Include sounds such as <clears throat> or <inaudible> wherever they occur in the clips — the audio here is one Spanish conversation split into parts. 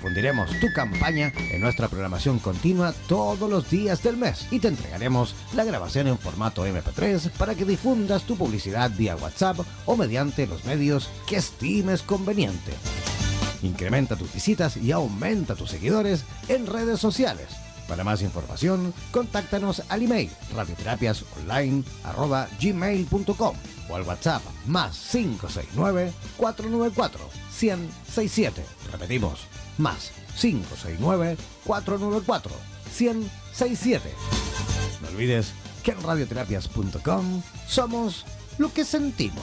difundiremos tu campaña en nuestra programación continua todos los días del mes y te entregaremos la grabación en formato MP3 para que difundas tu publicidad vía WhatsApp o mediante los medios que estimes conveniente. Incrementa tus visitas y aumenta tus seguidores en redes sociales. Para más información, contáctanos al email radioterapiasonline.gmail.com o al WhatsApp más 569 494 1067. Repetimos, más 569-494-1067. No olvides que en radioterapias.com somos lo que sentimos.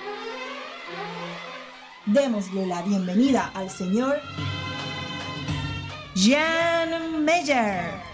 Démosle la bienvenida al señor Jan Meyer.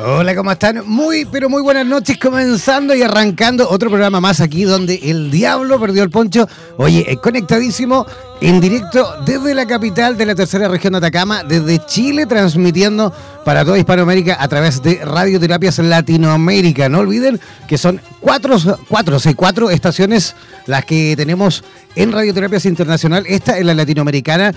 Hola, ¿cómo están? Muy, pero muy buenas noches, comenzando y arrancando otro programa más aquí donde el diablo perdió el poncho. Oye, conectadísimo en directo desde la capital de la tercera región de Atacama, desde Chile, transmitiendo para toda Hispanoamérica a través de Radioterapias Latinoamérica. No olviden que son cuatro, cuatro, sí, cuatro estaciones las que tenemos en Radioterapias Internacional. Esta es la latinoamericana,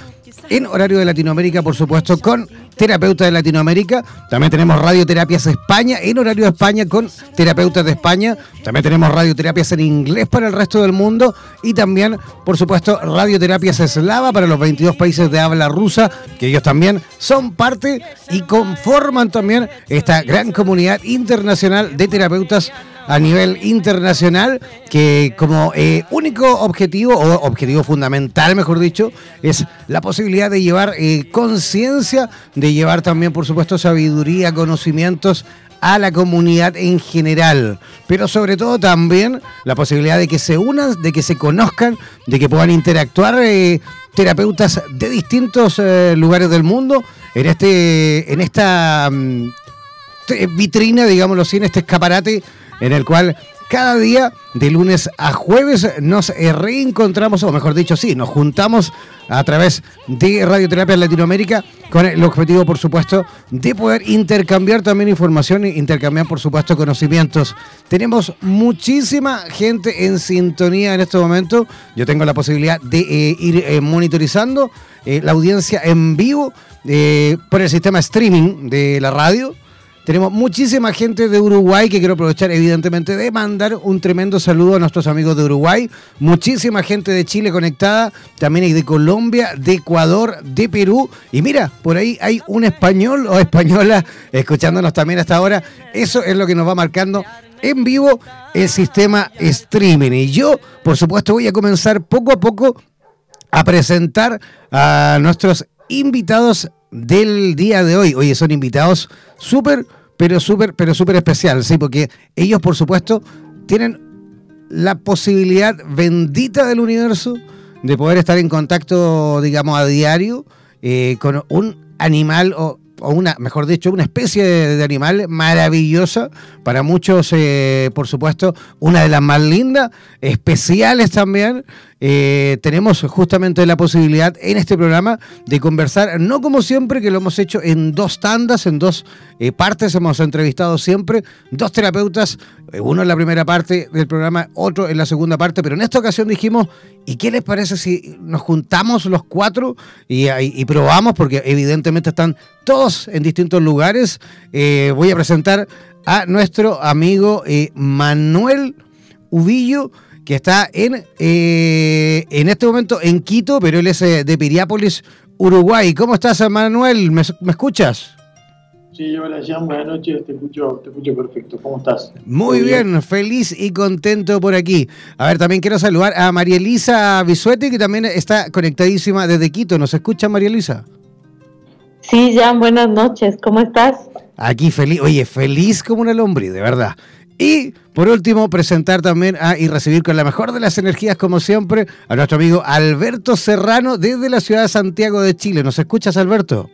en horario de Latinoamérica, por supuesto, con terapeuta de Latinoamérica. También tenemos Radioterapias España, en horario de España, con terapeutas de España. También tenemos radioterapias en inglés para el resto del mundo. Y también, por supuesto, radioterapias eslava para los 22 países de habla rusa, que ellos también son parte y conforman también esta gran comunidad internacional de terapeutas a nivel internacional que como eh, único objetivo o objetivo fundamental, mejor dicho, es la posibilidad de llevar eh, conciencia, de llevar también, por supuesto, sabiduría, conocimientos a la comunidad en general, pero sobre todo también la posibilidad de que se unan, de que se conozcan, de que puedan interactuar eh, terapeutas de distintos lugares del mundo en este en esta mm, vitrina, digámoslo así, en este escaparate en el cual cada día, de lunes a jueves, nos eh, reencontramos, o mejor dicho, sí, nos juntamos a través de Radioterapia Latinoamérica con el objetivo, por supuesto, de poder intercambiar también información e intercambiar, por supuesto, conocimientos. Tenemos muchísima gente en sintonía en este momento. Yo tengo la posibilidad de eh, ir eh, monitorizando la audiencia en vivo por el sistema streaming de la radio Tenemos muchísima gente de Uruguay que quiero aprovechar evidentemente de mandar un tremendo saludo a nuestros amigos de Uruguay. Muchísima gente de Chile conectada, también hay de Colombia, de Ecuador, de Perú. Y mira, por ahí hay un español o española escuchándonos también hasta ahora. Eso es lo que nos va marcando en vivo el sistema streaming. Y yo, por supuesto, voy a comenzar poco a poco a presentar a nuestros invitados del día de hoy. Oye, son invitados súper, pero súper, pero súper especial, ¿sí? Porque ellos, por supuesto, tienen la posibilidad bendita del universo de poder estar en contacto, digamos, a diario eh, con un animal o, una, mejor dicho, una especie de, animal maravillosa, para muchos, eh, por supuesto, una de las más lindas, especiales también, eh, tenemos justamente la posibilidad en este programa de conversar, no como siempre, que lo hemos hecho en dos tandas, en dos eh, partes, hemos entrevistado siempre dos terapeutas, eh, uno en la primera parte del programa, otro en la segunda parte, pero en esta ocasión dijimos, ¿y qué les parece si nos juntamos los cuatro y, y probamos? Porque evidentemente están todos en distintos lugares. voy a presentar a nuestro amigo Manuel Ubillo que está en, eh, en este momento en Quito, pero él es eh, de Piriápolis, Uruguay. ¿Cómo estás, Manuel? ¿Me, escuchas? Sí, hola, Jean, buenas noches, te escucho, te escucho perfecto. ¿Cómo estás? Muy, bien. feliz y contento por aquí. A ver, también quiero saludar a María Elisa Bisuete, que también está conectadísima desde Quito. ¿Nos escucha, María Elisa? Sí, Jan, buenas noches. ¿Cómo estás? Aquí feliz, oye, feliz como una lombriz, de verdad. Y por último, presentar también a, y recibir con la mejor de las energías, como siempre, a nuestro amigo Alberto Serrano desde la ciudad de Santiago de Chile. ¿Nos escuchas, Alberto?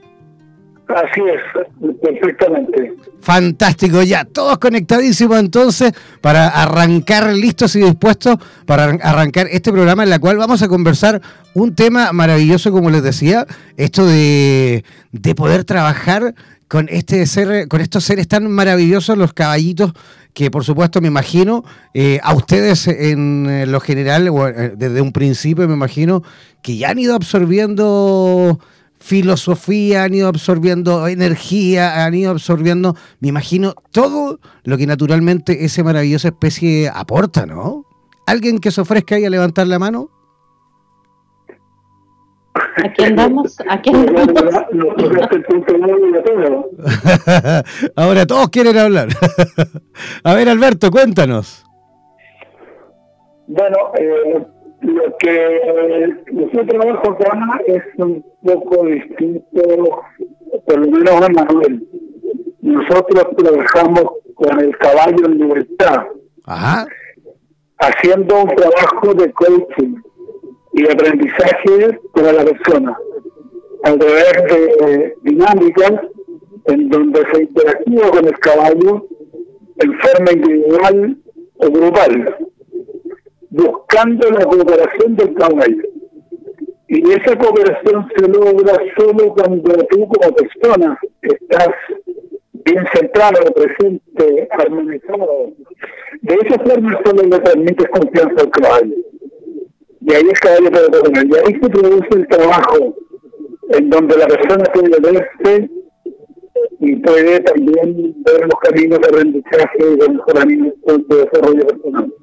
Así es, perfectamente. Fantástico, ya, todos conectadísimos entonces para arrancar listos y dispuestos para arrancar este programa en el cual vamos a conversar un tema maravilloso, como les decía, esto de, de poder trabajar con este ser, con estos seres tan maravillosos, los caballitos que por supuesto me imagino, eh, a ustedes en eh, lo general, eh, desde un principio me imagino, que ya han ido absorbiendo filosofía, han ido absorbiendo energía, han ido absorbiendo, me imagino, todo lo que naturalmente esa maravillosa especie aporta, ¿no? ¿Alguien que se ofrezca ahí a levantar la mano? Aquí andamos, aquí andamos. <laughs> Ahora todos quieren hablar. <laughs> A ver, Alberto, cuéntanos. Bueno, eh, lo que nuestro trabajo acá es un poco distinto, por lo menos a Manuel. Nosotros trabajamos con el caballo en libertad, haciendo un trabajo de coaching y aprendizaje para la persona a través de dinámicas en donde se interactúa con el caballo en forma individual o grupal, buscando la cooperación del caballo. Y esa cooperación se logra solo cuando tú como persona estás bien centrado, presente, armonizado. De esa forma solo le permites confianza al caballo. Y ahí es caballo para Y ahí se produce el trabajo en donde la persona puede verse y puede también ver los caminos de aprendizaje y de mejoramiento de desarrollo personal.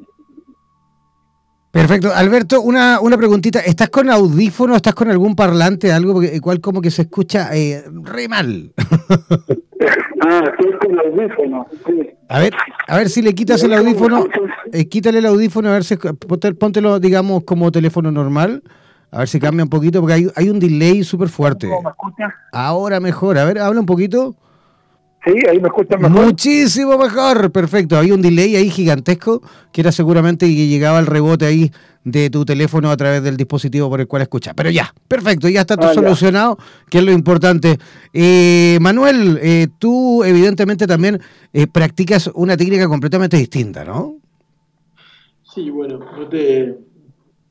Perfecto. Alberto, una, una preguntita. ¿Estás con audífono? ¿Estás con algún parlante? Algo porque igual como que se escucha eh, re mal. <laughs> ah, estoy con audífono. A ver, a ver si le quitas el audífono. Eh, quítale el audífono, a ver si póntelo, digamos, como teléfono normal. A ver si cambia un poquito, porque hay, hay un delay súper fuerte. ¿Cómo me escuchas? Ahora mejor. A ver, habla un poquito. Sí, ahí me escuchan mejor. Muchísimo mejor, perfecto. Había un delay ahí gigantesco que era seguramente que llegaba el rebote ahí de tu teléfono a través del dispositivo por el cual escuchas. Pero ya, perfecto, ya está todo ah, solucionado, que es lo importante. Eh, Manuel, eh, tú evidentemente también eh, practicas una técnica completamente distinta, ¿no? Sí, bueno, no te,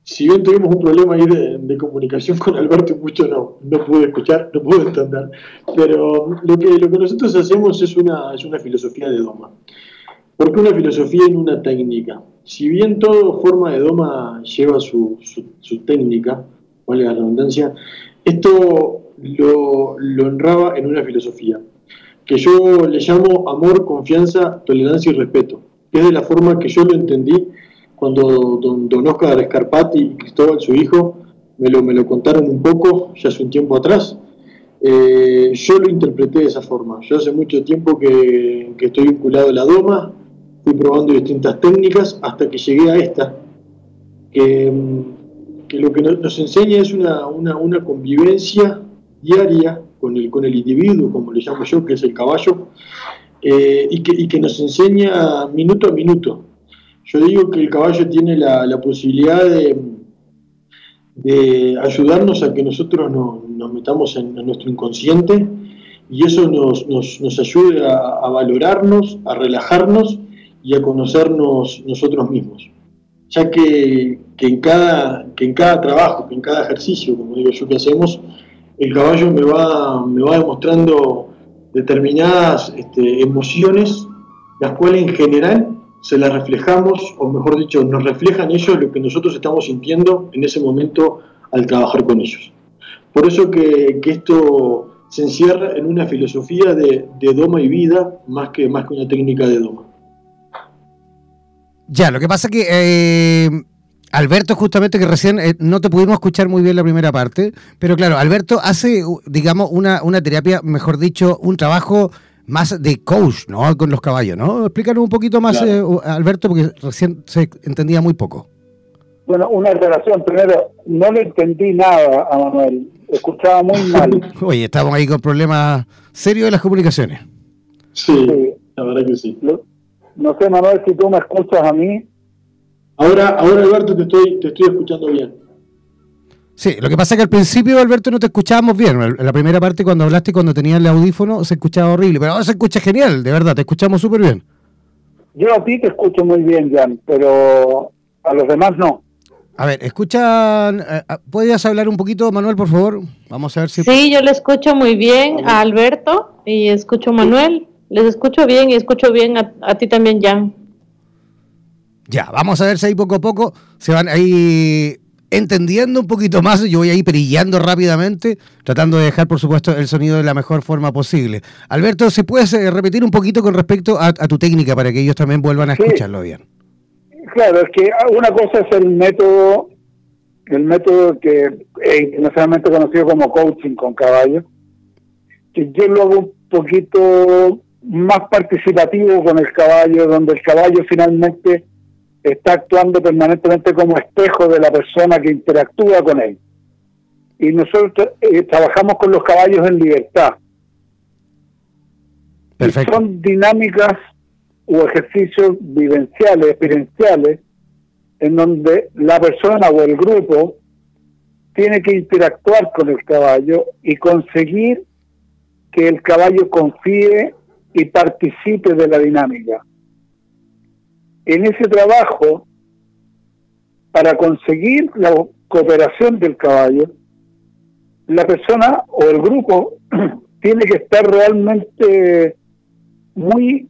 si bien tuvimos un problema ahí de, comunicación con Alberto, mucho no, no pude escuchar, no pude entender, pero lo que, lo que nosotros hacemos es una, es una filosofía de Doma. ¿Por qué una filosofía en una técnica? Si bien toda forma de Doma lleva su, su, técnica, vale la redundancia, esto lo, lo honraba en una filosofía. que yo le llamo amor, confianza, tolerancia y respeto. Es de la forma que yo lo entendí cuando don, don Oscar Escarpati y Cristóbal, su hijo, me lo, me lo contaron un poco, ya hace un tiempo atrás. Eh, yo lo interpreté de esa forma. Yo hace mucho tiempo que, estoy vinculado a la Doma, fui probando distintas técnicas hasta que llegué a esta, que, que lo que nos enseña es una, una, una, convivencia diaria con el, con el individuo, como le llamo yo, que es el caballo, eh, y, que, y, que, nos enseña minuto a minuto. Yo digo que el caballo tiene la, la posibilidad de, de, ayudarnos a que nosotros no, nos metamos en, en, nuestro inconsciente y eso nos, nos, nos ayude a, a valorarnos, a relajarnos y a conocernos nosotros mismos. Ya que, que, en cada, que en cada trabajo, que en cada ejercicio, como digo yo que hacemos, el caballo me va, me va demostrando determinadas este, emociones, las cuales en general se las reflejamos, o mejor dicho, nos reflejan ellos lo que nosotros estamos sintiendo en ese momento al trabajar con ellos. Por eso que, que esto se encierra en una filosofía de, de, doma y vida más que, más que una técnica de doma. Ya, lo que pasa que eh, Alberto, justamente que recién eh, no te pudimos escuchar muy bien la primera parte, pero claro, Alberto hace, digamos, una, una terapia, mejor dicho, un trabajo más de coach, ¿no? Con los caballos, ¿no? Explícanos un poquito más, claro. eh, Alberto, porque recién se entendía muy poco. Bueno, una relación, primero, no le entendí nada a Manuel, escuchaba muy mal. <laughs> Oye, estamos ahí con problemas serios de las comunicaciones. Sí, sí. la verdad que sí. No sé, Manuel, si tú me escuchas a mí. Ahora, ahora Alberto, te estoy, te estoy escuchando bien. Sí, lo que pasa es que al principio, Alberto, no te escuchábamos bien. En la primera parte, cuando hablaste, cuando tenías el audífono, se escuchaba horrible. Pero ahora se escucha genial, de verdad, te escuchamos súper bien. Yo a ti te escucho muy bien, Jan, pero a los demás no. A ver, escuchan. Eh, ¿Podrías hablar un poquito, Manuel, por favor? Vamos a ver si. Sí, yo le escucho muy bien a Alberto y escucho a Manuel. Les escucho bien y escucho bien a, a ti también, Jan. Ya, vamos a ver si ahí poco a poco se van ahí entendiendo un poquito más. Yo voy ahí perillando rápidamente, tratando de dejar, por supuesto, el sonido de la mejor forma posible. Alberto, ¿se puede repetir un poquito con respecto a, a tu técnica para que ellos también vuelvan a sí. escucharlo bien? Claro, es que una cosa es el método, el método que es internacionalmente conocido como coaching con caballos, que yo lo hago un poquito más participativo con el caballo, donde el caballo finalmente está actuando permanentemente como espejo de la persona que interactúa con él. Y nosotros eh, trabajamos con los caballos en libertad. Perfecto. son dinámicas o ejercicios vivenciales, experienciales, en donde la persona o el grupo tiene que interactuar con el caballo y conseguir que el caballo confíe y participe de la dinámica. En ese trabajo, para conseguir la cooperación del caballo, la persona o el grupo <clears throat> tiene que estar realmente muy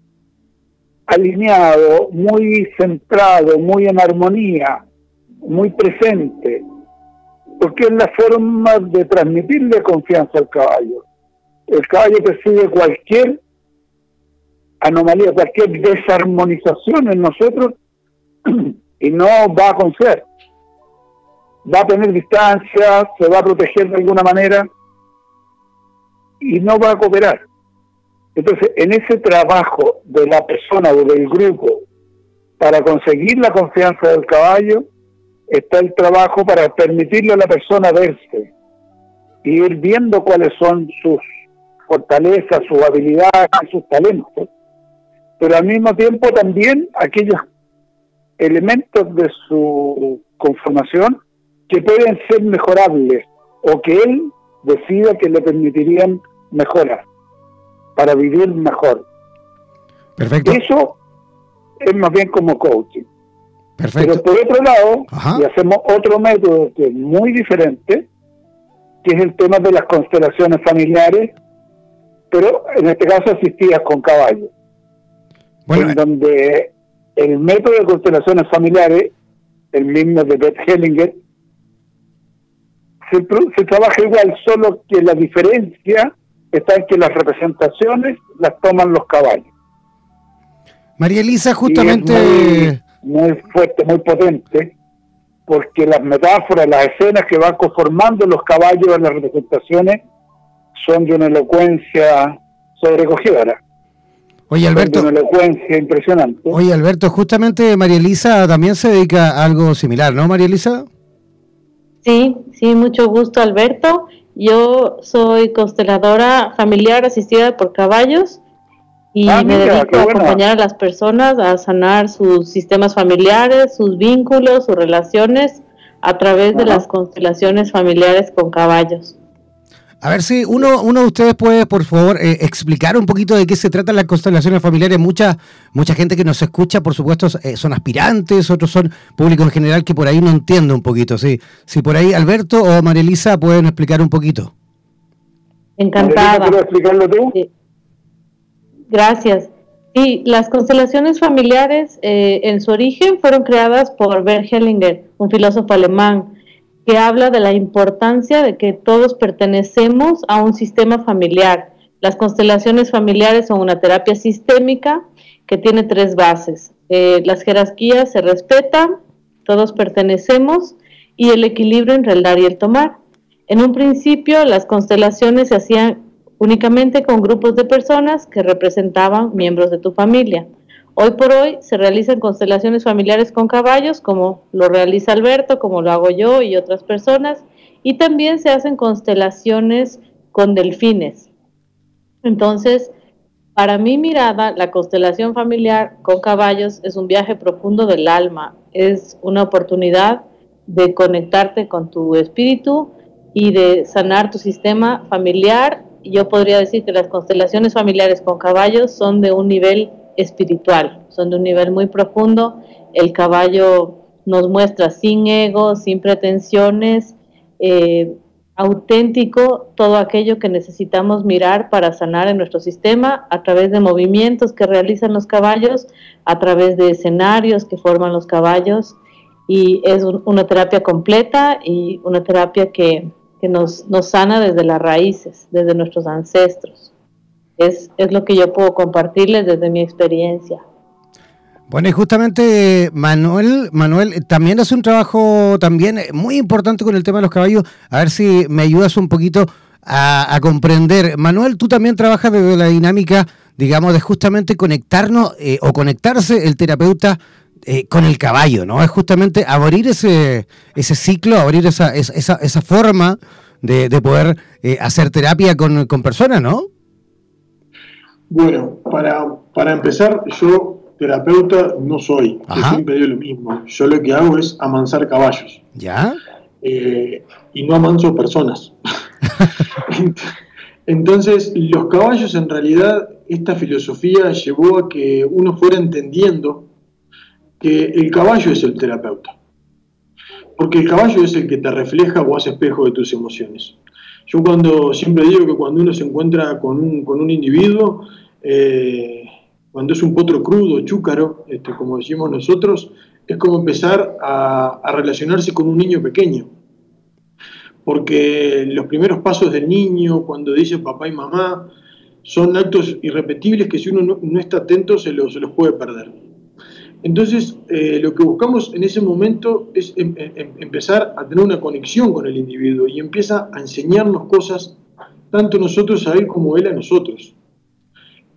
alineado, muy centrado, muy en armonía, muy presente, porque es la forma de transmitirle confianza al caballo. El caballo percibe cualquier anomalía, cualquier desarmonización en nosotros <clears throat> y no va a confiar. Va a tener distancia, se va a proteger de alguna manera y no va a cooperar. Entonces, en ese trabajo de la persona o del grupo para conseguir la confianza del caballo, está el trabajo para permitirle a la persona verse y ir viendo cuáles son sus fortalezas, sus habilidades, sus talentos, pero al mismo tiempo también aquellos elementos de su conformación que pueden ser mejorables o que él decida que le permitirían mejorar para vivir mejor. Perfecto. Eso es más bien como coaching. Perfecto. Pero por otro lado, Ajá. y hacemos otro método que es muy diferente, que es el tema de las constelaciones familiares, pero en este caso asistidas con caballos. Bueno, en donde el método de constelaciones familiares, el mismo de Beth Hellinger, se, se trabaja igual, solo que la diferencia está en que las representaciones las toman los caballos. María Elisa, justamente... Muy, fuerte, muy potente, porque las metáforas, las escenas que van conformando los caballos en las representaciones son de una elocuencia sobrecogedora. Oye, Alberto. Una elocuencia impresionante. Oye, Alberto, justamente María Elisa también se dedica a algo similar, ¿no, María Elisa? Sí, sí, mucho gusto, Alberto. Yo soy consteladora familiar asistida por caballos y ah, me dedico a acompañar a las personas a sanar sus sistemas familiares, sus vínculos, sus relaciones a través de las constelaciones familiares con caballos. A ver si uno, uno de ustedes puede, por favor, eh, explicar un poquito de qué se tratan las constelaciones familiares. Mucha, mucha gente que nos escucha, por supuesto, eh, son aspirantes, otros son públicos en general que por ahí no entiende un poquito. ¿sí? Si por ahí Alberto o Marilisa pueden explicar un poquito. Encantada. explicarlo tú? Gracias. Sí, las constelaciones familiares eh, en su origen fueron creadas por Bert Hellinger, un filósofo alemán que habla de la importancia de que todos pertenecemos a un sistema familiar. Las constelaciones familiares son una terapia sistémica que tiene tres bases. Eh, las jerarquías se respetan, todos pertenecemos y el equilibrio entre el dar y el tomar. En un principio las constelaciones se hacían únicamente con grupos de personas que representaban miembros de tu familia. Hoy por hoy se realizan constelaciones familiares con caballos, como lo realiza Alberto, como lo hago yo y otras personas, y también se hacen constelaciones con delfines. Entonces, para mi mirada, la constelación familiar con caballos es un viaje profundo del alma, es una oportunidad de conectarte con tu espíritu y de sanar tu sistema familiar. Yo podría decir que las constelaciones familiares con caballos son de un nivel espiritual, son de un nivel muy profundo. El caballo nos muestra sin ego, sin pretensiones, eh, auténtico todo aquello que necesitamos mirar para sanar en nuestro sistema a través de movimientos que realizan los caballos, a través de escenarios que forman los caballos y es una terapia completa y una terapia que, que nos, nos sana desde las raíces, desde nuestros ancestros. Es, lo que yo puedo compartirles desde mi experiencia. Bueno, y justamente Manuel, Manuel también hace un trabajo también muy importante con el tema de los caballos. A ver si me ayudas un poquito a, comprender. Manuel, tú también trabajas desde la dinámica, digamos, de justamente conectarnos eh, o conectarse el terapeuta eh, con el caballo, ¿no? Es justamente abrir ese, ese ciclo, abrir esa, esa, esa forma de, poder eh, hacer terapia con, con personas, ¿no? Bueno, para, para empezar, yo terapeuta no soy. Yo siempre digo lo mismo. Yo lo que hago es amansar caballos. ¿Ya? Eh, y no amanso personas. <laughs> Entonces, los caballos en realidad, esta filosofía llevó a que uno fuera entendiendo que el caballo es el terapeuta. Porque el caballo es el que te refleja o hace espejo de tus emociones. Yo cuando siempre digo que cuando uno se encuentra con un, con un individuo, eh, cuando es un potro crudo, chúcaro, este, como decimos nosotros, es como empezar a, relacionarse con un niño pequeño. Porque los primeros pasos del niño, cuando dice papá y mamá, son actos irrepetibles que si uno no, está atento se los, puede perder. Entonces, eh, lo que buscamos en ese momento es em, em, em, empezar a tener una conexión con el individuo y empieza a enseñarnos cosas, tanto nosotros a él como él a nosotros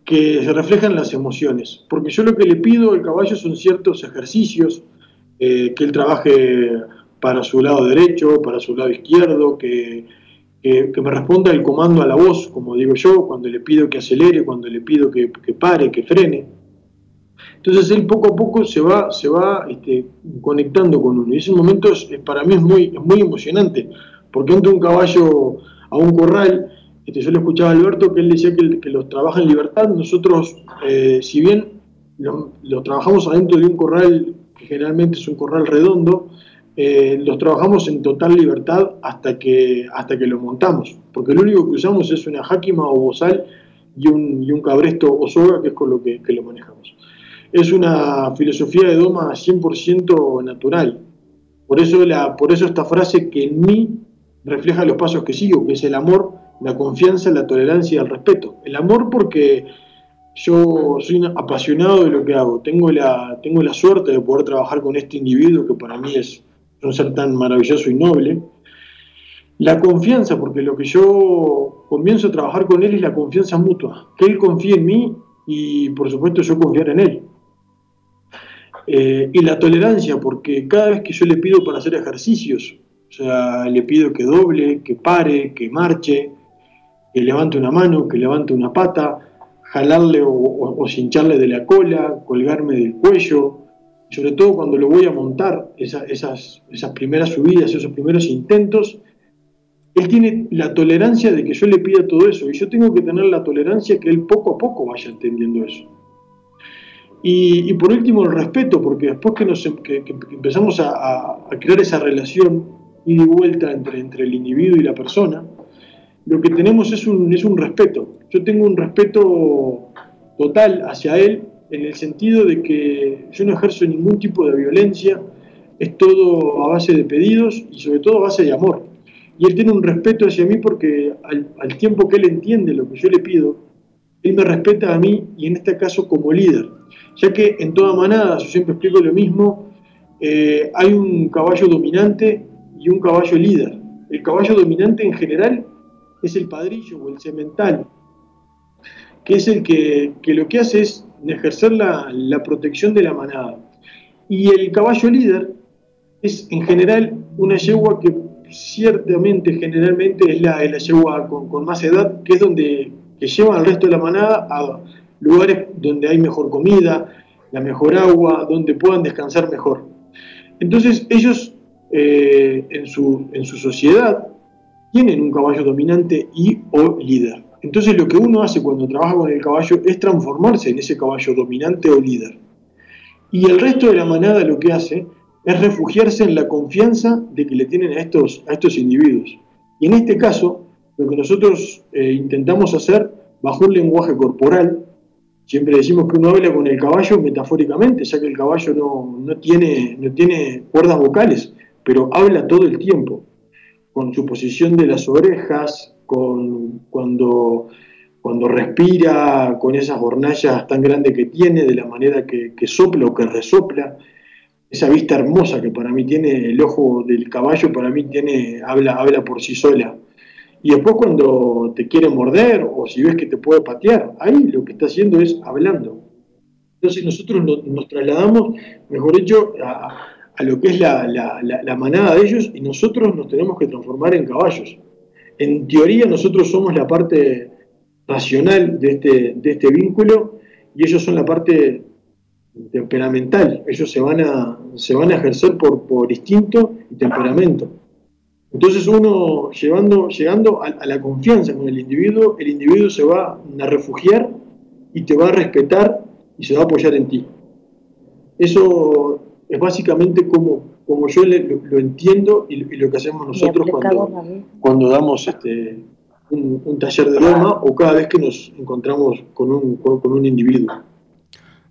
que se reflejan las emociones. Porque yo lo que le pido al caballo son ciertos ejercicios, eh, que él trabaje para su lado derecho, para su lado izquierdo, que, que, me responda el comando a la voz, como digo yo, cuando le pido que acelere, cuando le pido que, pare, que frene. Entonces él poco a poco se va, se va este, conectando con uno. Y ese momento para mí es muy, muy emocionante, porque entra un caballo a un corral este, yo le escuchaba a Alberto que él decía que, los trabaja en libertad. Nosotros, eh, si bien lo, trabajamos adentro de un corral, que generalmente es un corral redondo, eh, los trabajamos en total libertad hasta que, hasta que lo montamos. Porque lo único que usamos es una jáquima o bozal y un, cabresto o soga, que es con lo que, lo manejamos. Es una filosofía de doma 100% natural. Por eso, la, por eso esta frase que en mí refleja los pasos que sigo, que es el amor la confianza, la tolerancia y el respeto. El amor porque yo soy apasionado de lo que hago, tengo la, tengo la suerte de poder trabajar con este individuo que para mí es un ser tan maravilloso y noble. La confianza, porque lo que yo comienzo a trabajar con él es la confianza mutua, que él confíe en mí y por supuesto yo confiar en él. Eh, y la tolerancia, porque cada vez que yo le pido para hacer ejercicios, o sea, le pido que doble, que pare, que marche, que levante una mano, que levante una pata, jalarle o, o, cincharle de la cola, colgarme del cuello, sobre todo cuando lo voy a montar, esas, esas primeras subidas, esos primeros intentos, él tiene la tolerancia de que yo le pida todo eso y yo tengo que tener la tolerancia que él poco a poco vaya entendiendo eso. Y, por último, el respeto, porque después que, nos, em, empezamos a, crear esa relación y vuelta entre, entre el individuo y la persona, lo que tenemos es un, es un respeto. Yo tengo un respeto total hacia él en el sentido de que yo no ejerzo ningún tipo de violencia, es todo a base de pedidos y sobre todo a base de amor. Y él tiene un respeto hacia mí porque al, al tiempo que él entiende lo que yo le pido, él me respeta a mí y en este caso como líder. Ya que en toda manada, yo siempre explico lo mismo, eh, hay un caballo dominante y un caballo líder. El caballo dominante en general es el padrillo o el cemental, que es el que, lo que hace es ejercer la, protección de la manada. Y el caballo líder es en general una yegua que ciertamente, generalmente es la, yegua con, más edad, que es donde que lleva al resto de la manada a lugares donde hay mejor comida, la mejor agua, donde puedan descansar mejor. Entonces ellos eh, en, su, en su sociedad tienen un caballo dominante y o líder. Entonces lo que uno hace cuando trabaja con el caballo es transformarse en ese caballo dominante o líder. Y el resto de la manada lo que hace es refugiarse en la confianza de que le tienen a estos, a estos individuos. Y en este caso, lo que nosotros eh, intentamos hacer bajo un lenguaje corporal, siempre decimos que uno habla con el caballo metafóricamente, ya que el caballo no, no, tiene, no tiene cuerdas vocales, pero habla todo el tiempo, con su posición de las orejas, con cuando, cuando respira, con esas hornallas tan grandes que tiene, de la manera que, que sopla o que resopla esa vista hermosa que para mí tiene el ojo del caballo, para mí tiene, habla, habla por sí sola. Y después cuando te quiere morder o si ves que te puede patear, ahí lo que está haciendo es hablando. Entonces nosotros nos, trasladamos, mejor dicho, a, lo que es la, la, manada de ellos y nosotros nos tenemos que transformar en caballos. En teoría nosotros somos la parte racional de este, de este vínculo y ellos son la parte temperamental. Ellos se van a, se van a ejercer por, por instinto y temperamento. Entonces uno llevando, llegando a, la confianza con el individuo, el individuo se va a refugiar y te va a respetar y se va a apoyar en ti. Eso es básicamente como, como yo lo, entiendo y, lo que hacemos nosotros cuando, cuando damos este, un, taller de doma o cada vez que nos encontramos con un, con un individuo.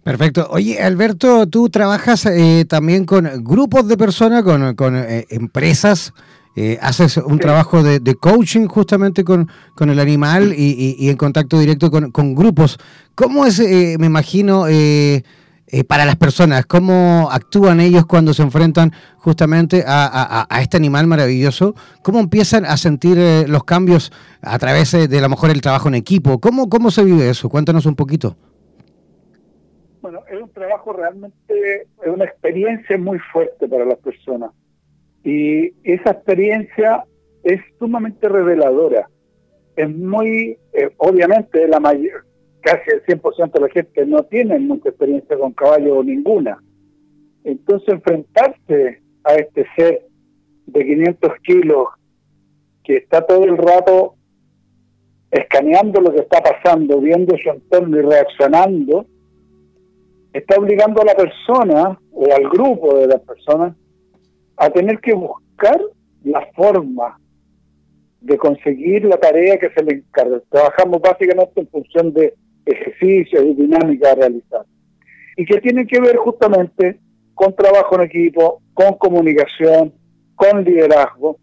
Perfecto. Oye, Alberto, tú trabajas eh, también con grupos de personas, con, eh, empresas, eh, haces un trabajo de, coaching justamente con, el animal y, en contacto directo con, grupos. ¿Cómo es, me imagino, para las personas? ¿Cómo actúan ellos cuando se enfrentan justamente a, este animal maravilloso? ¿Cómo empiezan a sentir los cambios a través de, a lo mejor el trabajo en equipo? ¿Cómo, ¿Cómo se vive eso? Cuéntanos un poquito es un trabajo realmente, es una experiencia muy fuerte para las personas. Y esa experiencia es sumamente reveladora. Es muy, eh, obviamente, la mayor, casi el 100% de la gente no tiene mucha experiencia con caballo o ninguna. Entonces, enfrentarse a este ser de 500 kilos que está todo el rato escaneando lo que está pasando, viendo su entorno y reaccionando, está obligando a la persona o al grupo de las personas a tener que buscar la forma de conseguir la tarea que se le encarga. Trabajamos básicamente en función de ejercicios y dinámicas a realizar. Y que tiene que ver justamente con trabajo en equipo, con comunicación, con liderazgo,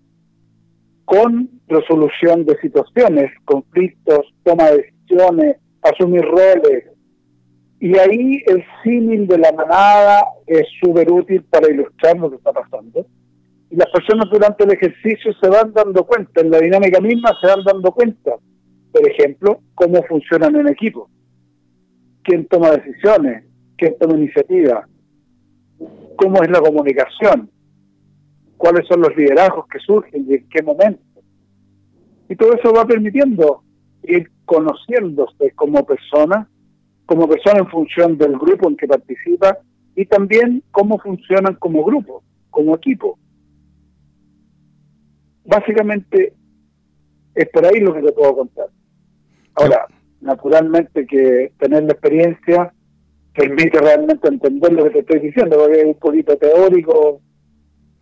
con resolución de situaciones, conflictos, toma de decisiones, asumir roles. Y ahí el símil de la manada es súper útil para ilustrar lo que está pasando. Y las personas durante el ejercicio se van dando cuenta, en la dinámica misma se van dando cuenta, por ejemplo, cómo funcionan en equipo, quién toma decisiones, quién toma iniciativa, cómo es la comunicación, cuáles son los liderazgos que surgen y en qué momento. Y todo eso va permitiendo ir conociéndose como persona, como persona en función del grupo en que participa y también cómo funcionan como grupo, como equipo. Básicamente es por ahí lo que te puedo contar. Ahora, naturalmente que tener la experiencia permite realmente entender lo que te estoy diciendo, porque es un poquito teórico,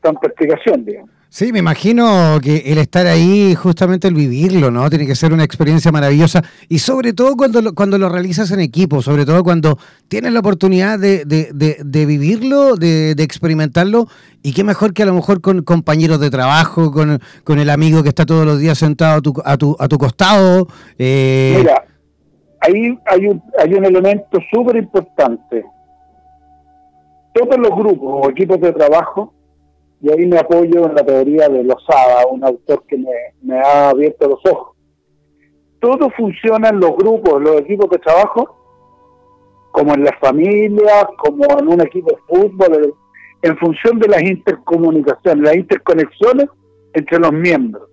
tanta explicación, digamos. Sí, me imagino que el estar ahí, justamente el vivirlo, ¿no? Tiene que ser una experiencia maravillosa y sobre todo cuando lo, cuando lo realizas en equipo, sobre todo cuando tienes la oportunidad de, de, vivirlo, de, experimentarlo y qué mejor que a lo mejor con compañeros de trabajo, con, con el amigo que está todos los días sentado a tu, a tu, a tu costado. Eh... Mira, ahí hay un, hay un elemento súper importante. Todos los grupos o equipos de trabajo y ahí me apoyo en la teoría de Lozada, un autor que me, ha abierto los ojos. Todo funciona en los grupos, los equipos de trabajo, como en las familias, como en un equipo de fútbol, en función de las intercomunicaciones, las interconexiones entre los miembros.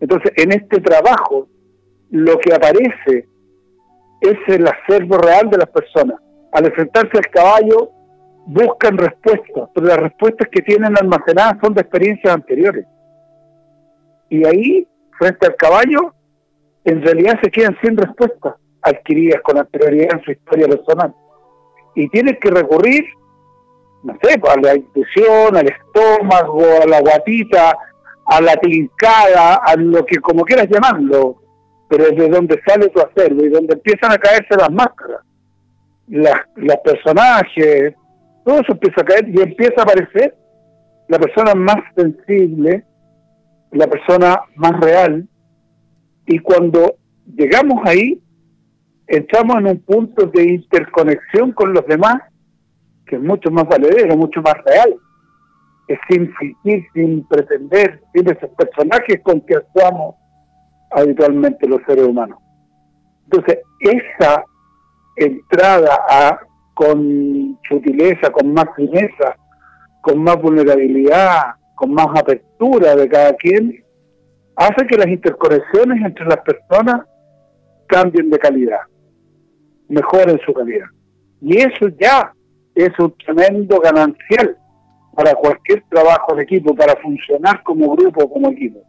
Entonces, en este trabajo, lo que aparece es el acervo real de las personas. Al enfrentarse al caballo, buscan respuestas, pero las respuestas que tienen almacenadas son de experiencias anteriores. Y ahí, frente al caballo, en realidad se quedan sin respuestas adquiridas con anterioridad en su historia personal. Y tienen que recurrir, no sé, a la intuición, al estómago, a la guatita, a la tincada, a lo que como quieras llamarlo, pero es de donde sale tu acervo y donde empiezan a caerse las máscaras. Las, los personajes, todo eso empieza a caer y empieza a aparecer la persona más sensible, la persona más real, y cuando llegamos ahí, entramos en un punto de interconexión con los demás que es mucho más valedero, mucho más real. Es sin fingir, sin pretender, sin esos personajes con que actuamos habitualmente los seres humanos. Entonces, esa entrada a con sutileza, con más fineza, con más vulnerabilidad, con más apertura de cada quien, hace que las interconexiones entre las personas cambien de calidad, mejoren su calidad. Y eso ya es un tremendo ganancial para cualquier trabajo de equipo, para funcionar como grupo, como equipo.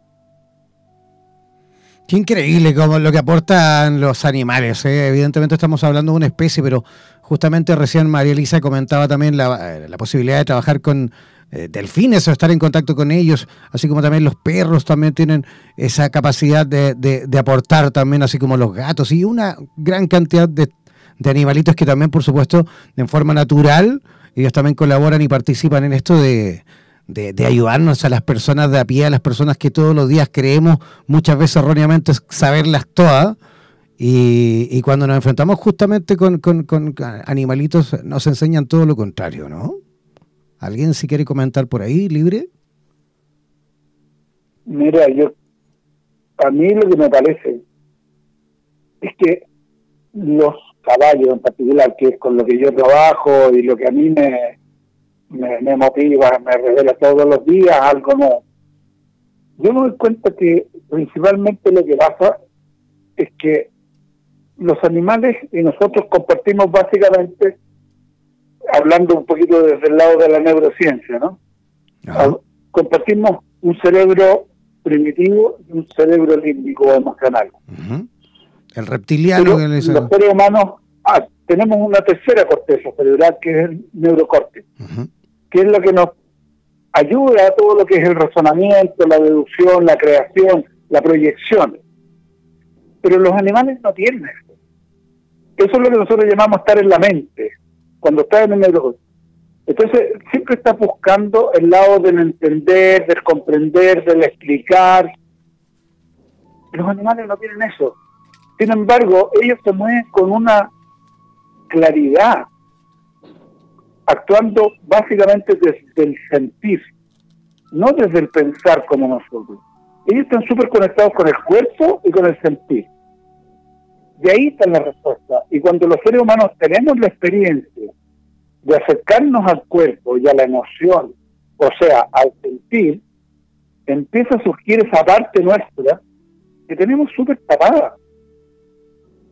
Qué increíble como lo que aportan los animales. ¿eh? Evidentemente estamos hablando de una especie, pero justamente recién María Elisa comentaba también la, posibilidad de trabajar con eh, delfines o estar en contacto con ellos, así como también los perros también tienen esa capacidad de, de, aportar también, así como los gatos y una gran cantidad de, de animalitos que también, por supuesto, en forma natural, ellos también colaboran y participan en esto de de, ayudarnos a las personas de a pie, a las personas que todos los días creemos muchas veces erróneamente saberlas todas. Y, cuando nos enfrentamos justamente con, animalitos, nos enseñan todo lo contrario, ¿no? ¿Alguien si quiere comentar por ahí, libre? Mira, yo, a mí lo que me parece es que los caballos en particular, que es con lo que yo trabajo y lo que a mí me, me, motiva, me revela todos los días algo nuevo. Yo me doy cuenta que principalmente lo que pasa es que los animales y nosotros compartimos básicamente, hablando un poquito desde el lado de la neurociencia, ¿no? Compartimos un cerebro primitivo y un cerebro límbico emocional. El reptiliano. los seres humanos ah, tenemos una tercera corteza cerebral que es el neurocórtex que es lo que nos ayuda a todo lo que es el razonamiento, la deducción, la creación, la proyección. Pero los animales no tienen eso. Es lo que nosotros llamamos estar en la mente, cuando está en el neuro. Entonces, siempre está buscando el lado del entender, del comprender, del explicar, Los animales no tienen eso. Sin embargo, ellos se mueven con una claridad, actuando básicamente desde el sentir, no desde el pensar como nosotros. Ellos están súper conectados con el cuerpo y con el sentir. De ahí está la respuesta. Y cuando los seres humanos tenemos la experiencia de acercarnos al cuerpo y a la emoción, o sea, al sentir, empieza a surgir esa parte nuestra que tenemos súper tapada.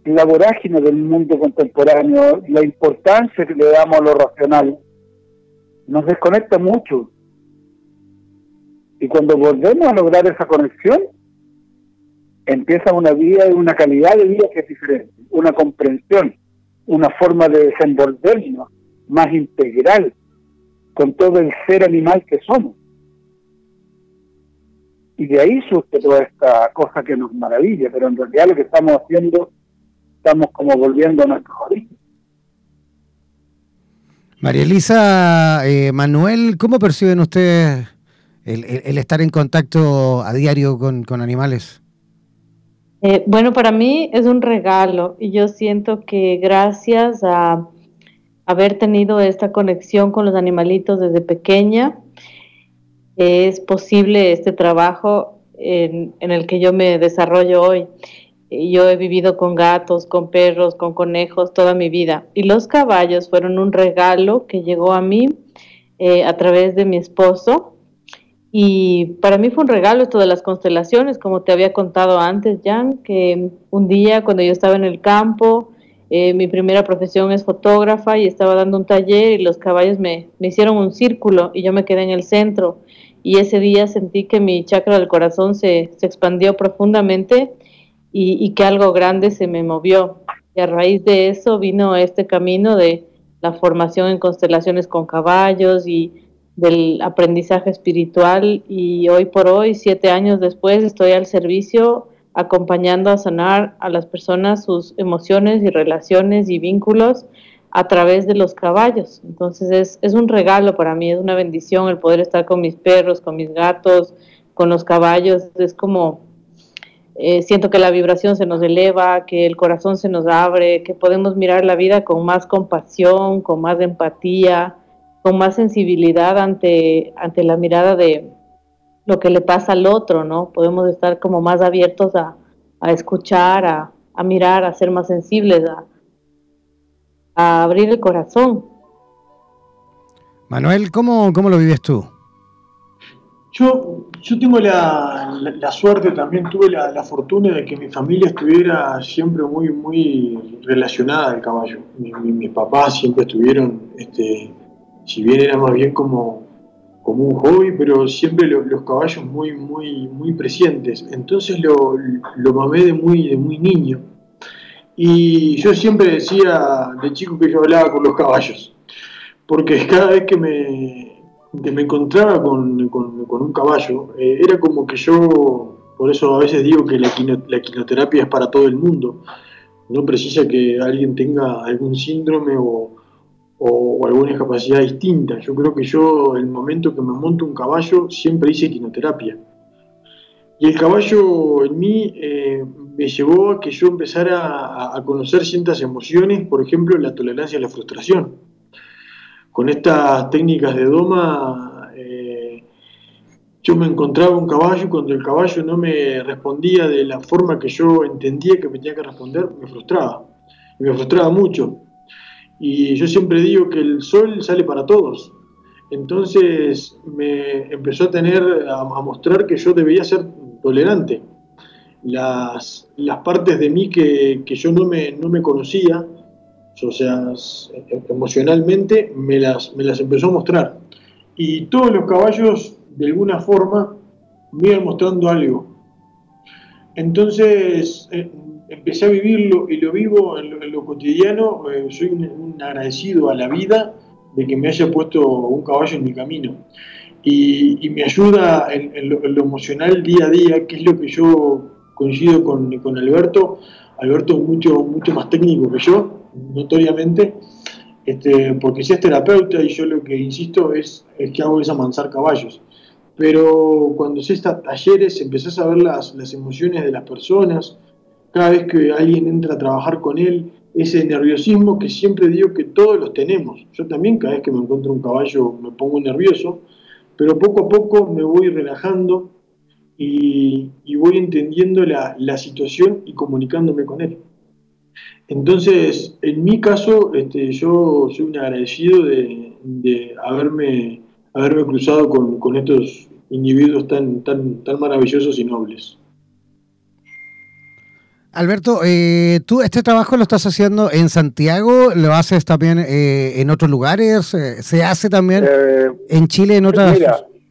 La vorágine del mundo contemporáneo, la importancia que le damos a lo racional, nos desconecta mucho. Y cuando volvemos a lograr esa conexión, empieza una vida y una calidad de vida que es diferente, una comprensión, una forma de desenvolvernos más integral con todo el ser animal que somos. Y de ahí surge toda esta cosa que nos maravilla, pero en realidad lo que estamos haciendo, estamos como volviendo a nuestro origen. María Elisa, eh, Manuel, ¿cómo perciben ustedes el, estar en contacto a diario con, con animales? Eh, bueno, para mí es un regalo y yo siento que gracias a haber tenido esta conexión con los animalitos desde pequeña, es posible este trabajo en, el que yo me desarrollo hoy. Yo he vivido con gatos, con perros, con conejos toda mi vida. Y los caballos fueron un regalo que llegó a mí eh, a través de mi esposo. Y para mí fue un regalo esto de las constelaciones, como te había contado antes, Jan, que un día cuando yo estaba en el campo, eh, mi primera profesión es fotógrafa y estaba dando un taller y los caballos me, me hicieron un círculo y yo me quedé en el centro y ese día sentí que mi chakra del corazón se, expandió profundamente y, que algo grande se me movió. Y a raíz de eso vino este camino de la formación en constelaciones con caballos y del aprendizaje espiritual y hoy por hoy, siete años después, estoy al servicio acompañando a sanar a las personas sus emociones y relaciones y vínculos a través de los caballos. Entonces es, es, un regalo para mí, es una bendición el poder estar con mis perros, con mis gatos, con los caballos. Es como, eh, siento que la vibración se nos eleva, que el corazón se nos abre, que podemos mirar la vida con más compasión, con más empatía, con más sensibilidad ante, ante la mirada de lo que le pasa al otro, ¿no? Podemos estar como más abiertos a, a escuchar, a, a mirar, a ser más sensibles, a a abrir el corazón. Manuel, ¿cómo, cómo lo vives tú? Yo, yo tengo la, la, suerte, también tuve la, la, fortuna de que mi familia estuviera siempre muy, muy relacionada al caballo. mis papás siempre estuvieron, este, si bien era más bien como, como un hobby, pero siempre los caballos muy, muy, muy presentes. Entonces lo, lo mamé de muy, de muy niño. Y yo siempre decía de chico que yo hablaba con los caballos, porque <laughs> cada vez que me, me encontraba con, un caballo, eh, era como que yo, por eso a veces digo que la, la quinoterapia es para todo el mundo, no precisa que alguien tenga algún síndrome o, alguna discapacidad distinta. Yo creo que yo, el momento que me monto un caballo, siempre hice quinoterapia. Y el caballo en mí eh, me llevó a que yo empezara a, conocer ciertas emociones, por ejemplo, la tolerancia a la frustración. Con estas técnicas de doma, eh, yo me encontraba un caballo y cuando el caballo no me respondía de la forma que yo entendía que me tenía que responder, me frustraba. Me frustraba mucho. Y yo siempre digo que el sol sale para todos. Entonces me empezó a tener, a, mostrar que yo debía ser tolerante las, las partes de mí que, yo no me, no me conocía, o sea, emocionalmente, me las, me las empezó a mostrar. Y todos los caballos, de alguna forma, me iban mostrando algo. Entonces, eh, empecé a vivirlo y lo vivo en lo, cotidiano. Eh, soy un, agradecido a la vida de que me haya puesto un caballo en mi camino. Y, me ayuda en, lo, en, lo, emocional día a día, que es lo que yo coincido con, con Alberto, Alberto es mucho, mucho más técnico que yo, notoriamente, este, porque si es terapeuta y yo lo que insisto es, es que hago es amansar caballos. pero cuando se está talleres empezás a ver las, las emociones de las personas, cada vez que alguien entra a trabajar con él, ese nerviosismo que siempre digo que todos los tenemos. Yo también cada vez que me encuentro un caballo me pongo nervioso, pero poco a poco me voy relajando y, voy entendiendo la, situación y comunicándome con él. Entonces, en mi caso, este, yo soy un agradecido de, haberme, cruzado con, estos individuos tan, tan, tan maravillosos y nobles. Alberto, eh, tú este trabajo lo estás haciendo en Santiago, lo haces también eh, en otros lugares, eh, se hace también en Chile, en otras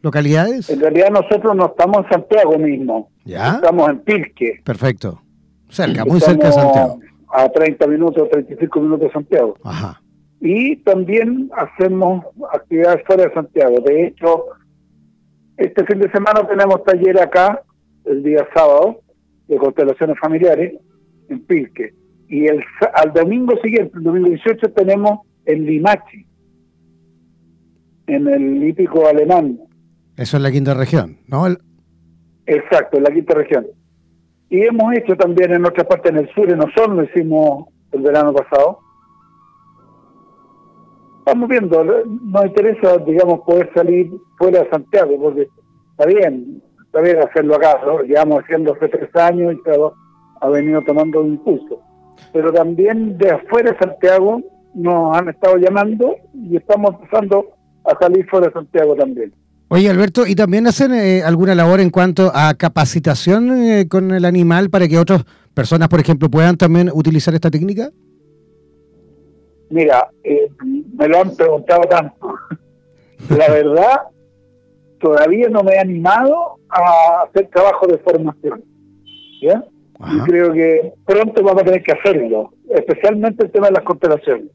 localidades. En realidad nosotros no estamos en Santiago mismo, ¿Ya? estamos en Pilque. Perfecto, cerca, muy cerca de Santiago. A 30 minutos, 35 minutos de Santiago. Ajá. Y también hacemos actividades fuera de Santiago. De hecho, este fin de semana tenemos taller acá, el día sábado, de constelaciones familiares en Pilque. Y el, al domingo siguiente, el domingo 18, tenemos en Limachi, en el hípico alemán. Eso es la quinta región, ¿no? Exacto, en la quinta región. Y hemos hecho también en otra parte en el sur, en Osorno, hicimos el verano pasado. Estamos viendo, nos interesa, digamos, poder salir fuera de Santiago, porque está bien, bien hacerlo acá, ¿no? llevamos haciendo hace tres años y todo ha venido tomando un impulso. Pero también de afuera de Santiago nos han estado llamando y estamos empezando a salir fuera de Santiago también. Oye, Alberto, ¿y también hacen eh, alguna labor en cuanto a capacitación eh, con el animal para que otras personas, por ejemplo, puedan también utilizar esta técnica? Mira, eh, me lo han preguntado tanto. <laughs> La verdad, todavía no me he animado a hacer trabajo de formación. ¿ya? Y creo que pronto vamos a tener que hacerlo, especialmente el tema de las constelaciones,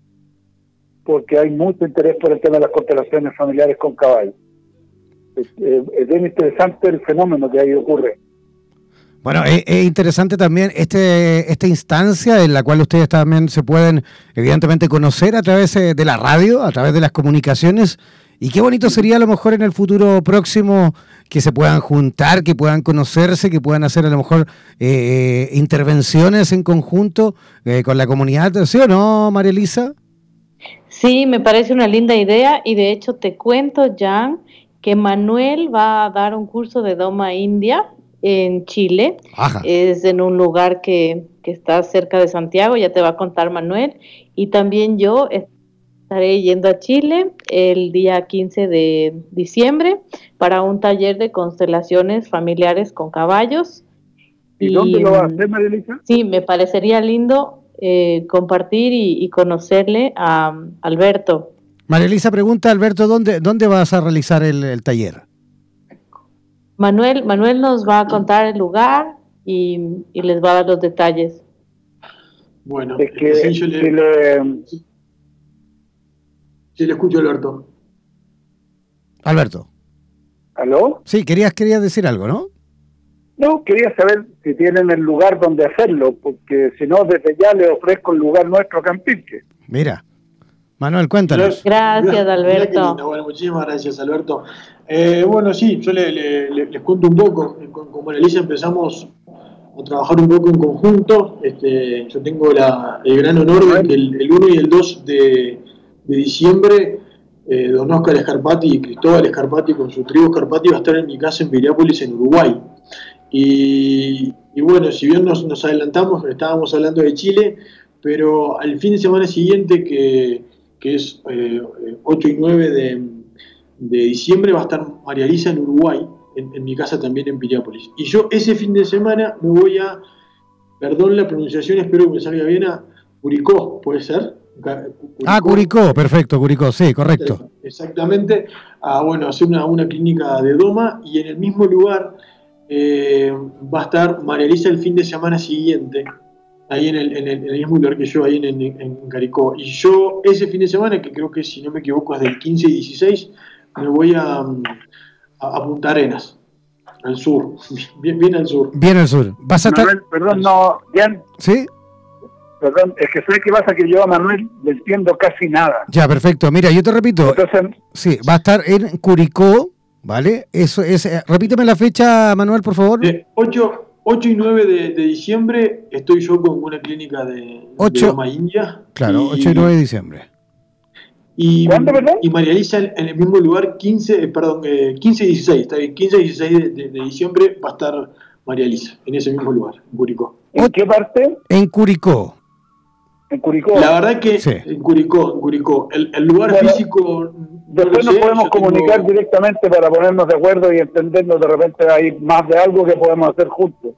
porque hay mucho interés por el tema de las constelaciones familiares con caballos. Es, bien interesante el fenómeno que ahí ocurre. Bueno, es, interesante también este esta instancia en la cual ustedes también se pueden, evidentemente, conocer a través eh, de la radio, a través de las comunicaciones y qué bonito sería a lo mejor en el futuro próximo que se puedan juntar, que puedan conocerse, que puedan hacer a lo mejor eh, eh, intervenciones en conjunto eh, con la comunidad, ¿sí o no, María Elisa? Sí, me parece una linda idea y de hecho te cuento, Jan, que Manuel va a dar un curso de Doma India en Chile. Es en un lugar que, que está cerca de Santiago, ya te va a contar Manuel. Y también yo estaré yendo a Chile el día 15 de diciembre para un taller de constelaciones familiares con caballos. ¿Y, dónde lo va a hacer, María Elisa? Sí, me parecería lindo eh, compartir y, conocerle a Alberto. María Elisa pregunta, Alberto, ¿dónde, dónde vas a realizar el, taller? Manuel, Manuel nos va a contar el lugar y, les va a dar los detalles. Bueno, es que, yo le... Sí, le escucho, Alberto. Alberto. ¿Aló? Sí, querías, querías decir algo, ¿no? No, quería saber si tienen el lugar donde hacerlo, porque si no, desde ya le ofrezco el lugar nuestro a Campiche. Mira, Manuel, cuéntanos. Gracias, Alberto. bueno, muchísimas gracias, Alberto. Eh, bueno, sí, yo les cuento un poco. Con, con empezamos a trabajar un poco en conjunto. Este, yo tengo la, el gran honor de que el, el 1 y el 2 de, de diciembre, eh, don Oscar Escarpati y Cristóbal Escarpati con su tribu Escarpati va a estar en mi casa en Piriápolis, en Uruguay. Y, bueno, si bien nos, adelantamos, estábamos hablando de Chile, pero al fin de semana siguiente, que, es 8 eh, y 9 de, diciembre, va a estar María Lisa en Uruguay, en, mi casa también en Piriápolis. Y yo ese fin de semana me voy a, perdón la pronunciación, espero que me salga bien, a Curicó, ¿puede ser? Ah, Curicó, perfecto, Curicó, sí, correcto. Exactamente, a bueno, hacer una, una clínica de Doma y en el mismo lugar eh, va a estar María Elisa el fin de semana siguiente, ahí en el, en el, mismo lugar que yo, ahí en, en, Caricó. Y yo ese fin de semana, que creo que si no me equivoco es del 15 y 16, me voy a, a, Punta Arenas al sur, <laughs> bien, bien, al sur. Bien al sur. ¿Vas a estar... Perdón, no, bien. ¿Sí? Perdón, es que sé que pasa que yo a Manuel le entiendo casi nada. Ya, perfecto. Mira, yo te repito. Entonces, sí, va a estar en Curicó ¿vale? Eso es, eh, repíteme la fecha, Manuel, por favor. De 8, 8 y 9 de, de diciembre estoy yo con una clínica de, Ocho. de Loma India. Claro, 8 y 9 de diciembre. Y, ¿Cuándo, perdón? y María Elisa en, en el mismo lugar, 15, eh, perdón, eh, 15 y 16, está bien, 15 y 16 de, de- de diciembre va a estar María Elisa, en ese mismo lugar, en Curicó. ¿En qué parte? En Curicó. En Curicó. La verdad que Sí. en Curicó, en Curicó, el, el lugar Bueno, físico... no Después lo nos sé, podemos tengo- comunicar directamente para ponernos de acuerdo y entendernos de repente hay más de algo que podemos hacer juntos.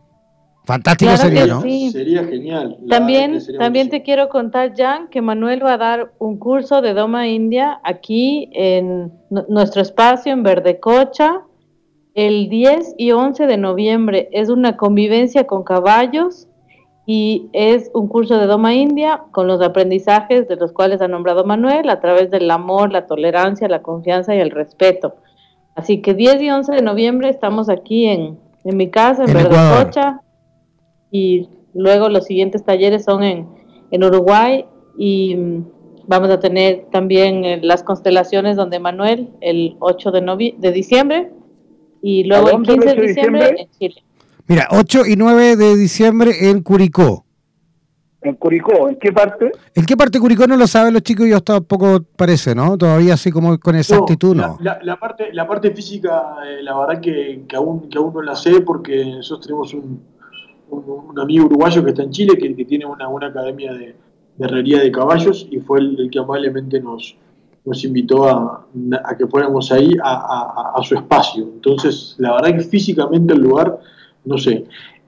Fantástico Claro sería, ¿no? sí. Sería genial. También, sería también te quiero contar, Jan, que Manuel va a dar un curso de Doma India aquí en nu- nuestro espacio en Verdecocha el 10 y 11 de noviembre. Es una convivencia con caballos y es un curso de Doma India con los aprendizajes de los cuales ha nombrado Manuel a través del amor, la tolerancia, la confianza y el respeto. Así que 10 y 11 de noviembre estamos aquí en, en mi casa, en, En Ecuador. Verdecocha, y luego los siguientes talleres son en, en Uruguay y mm, vamos a tener también eh, las constelaciones donde Manuel el 8 de, de diciembre y luego el dónde el 15 de 8 de diciembre diciembre? en Chile. Mira, 8 y 9 de diciembre en Curicó. En Curicó, ¿en qué parte? ¿En qué parte de Curicó no lo saben los chicos? Yo tampoco parece, ¿no? Todavía así como con exactitud, la, no. la- la parte, la parte física, eh, la verdad que, que aún, que aún no la sé porque nosotros tenemos un, un, un amigo uruguayo que está en Chile que, que tiene una, una academia de, de herrería de caballos y fue el, el que amablemente nos, nos invitó a, a que fuéramos ahí a, a- a su espacio. Entonces, la verdad que físicamente el lugar, no sé.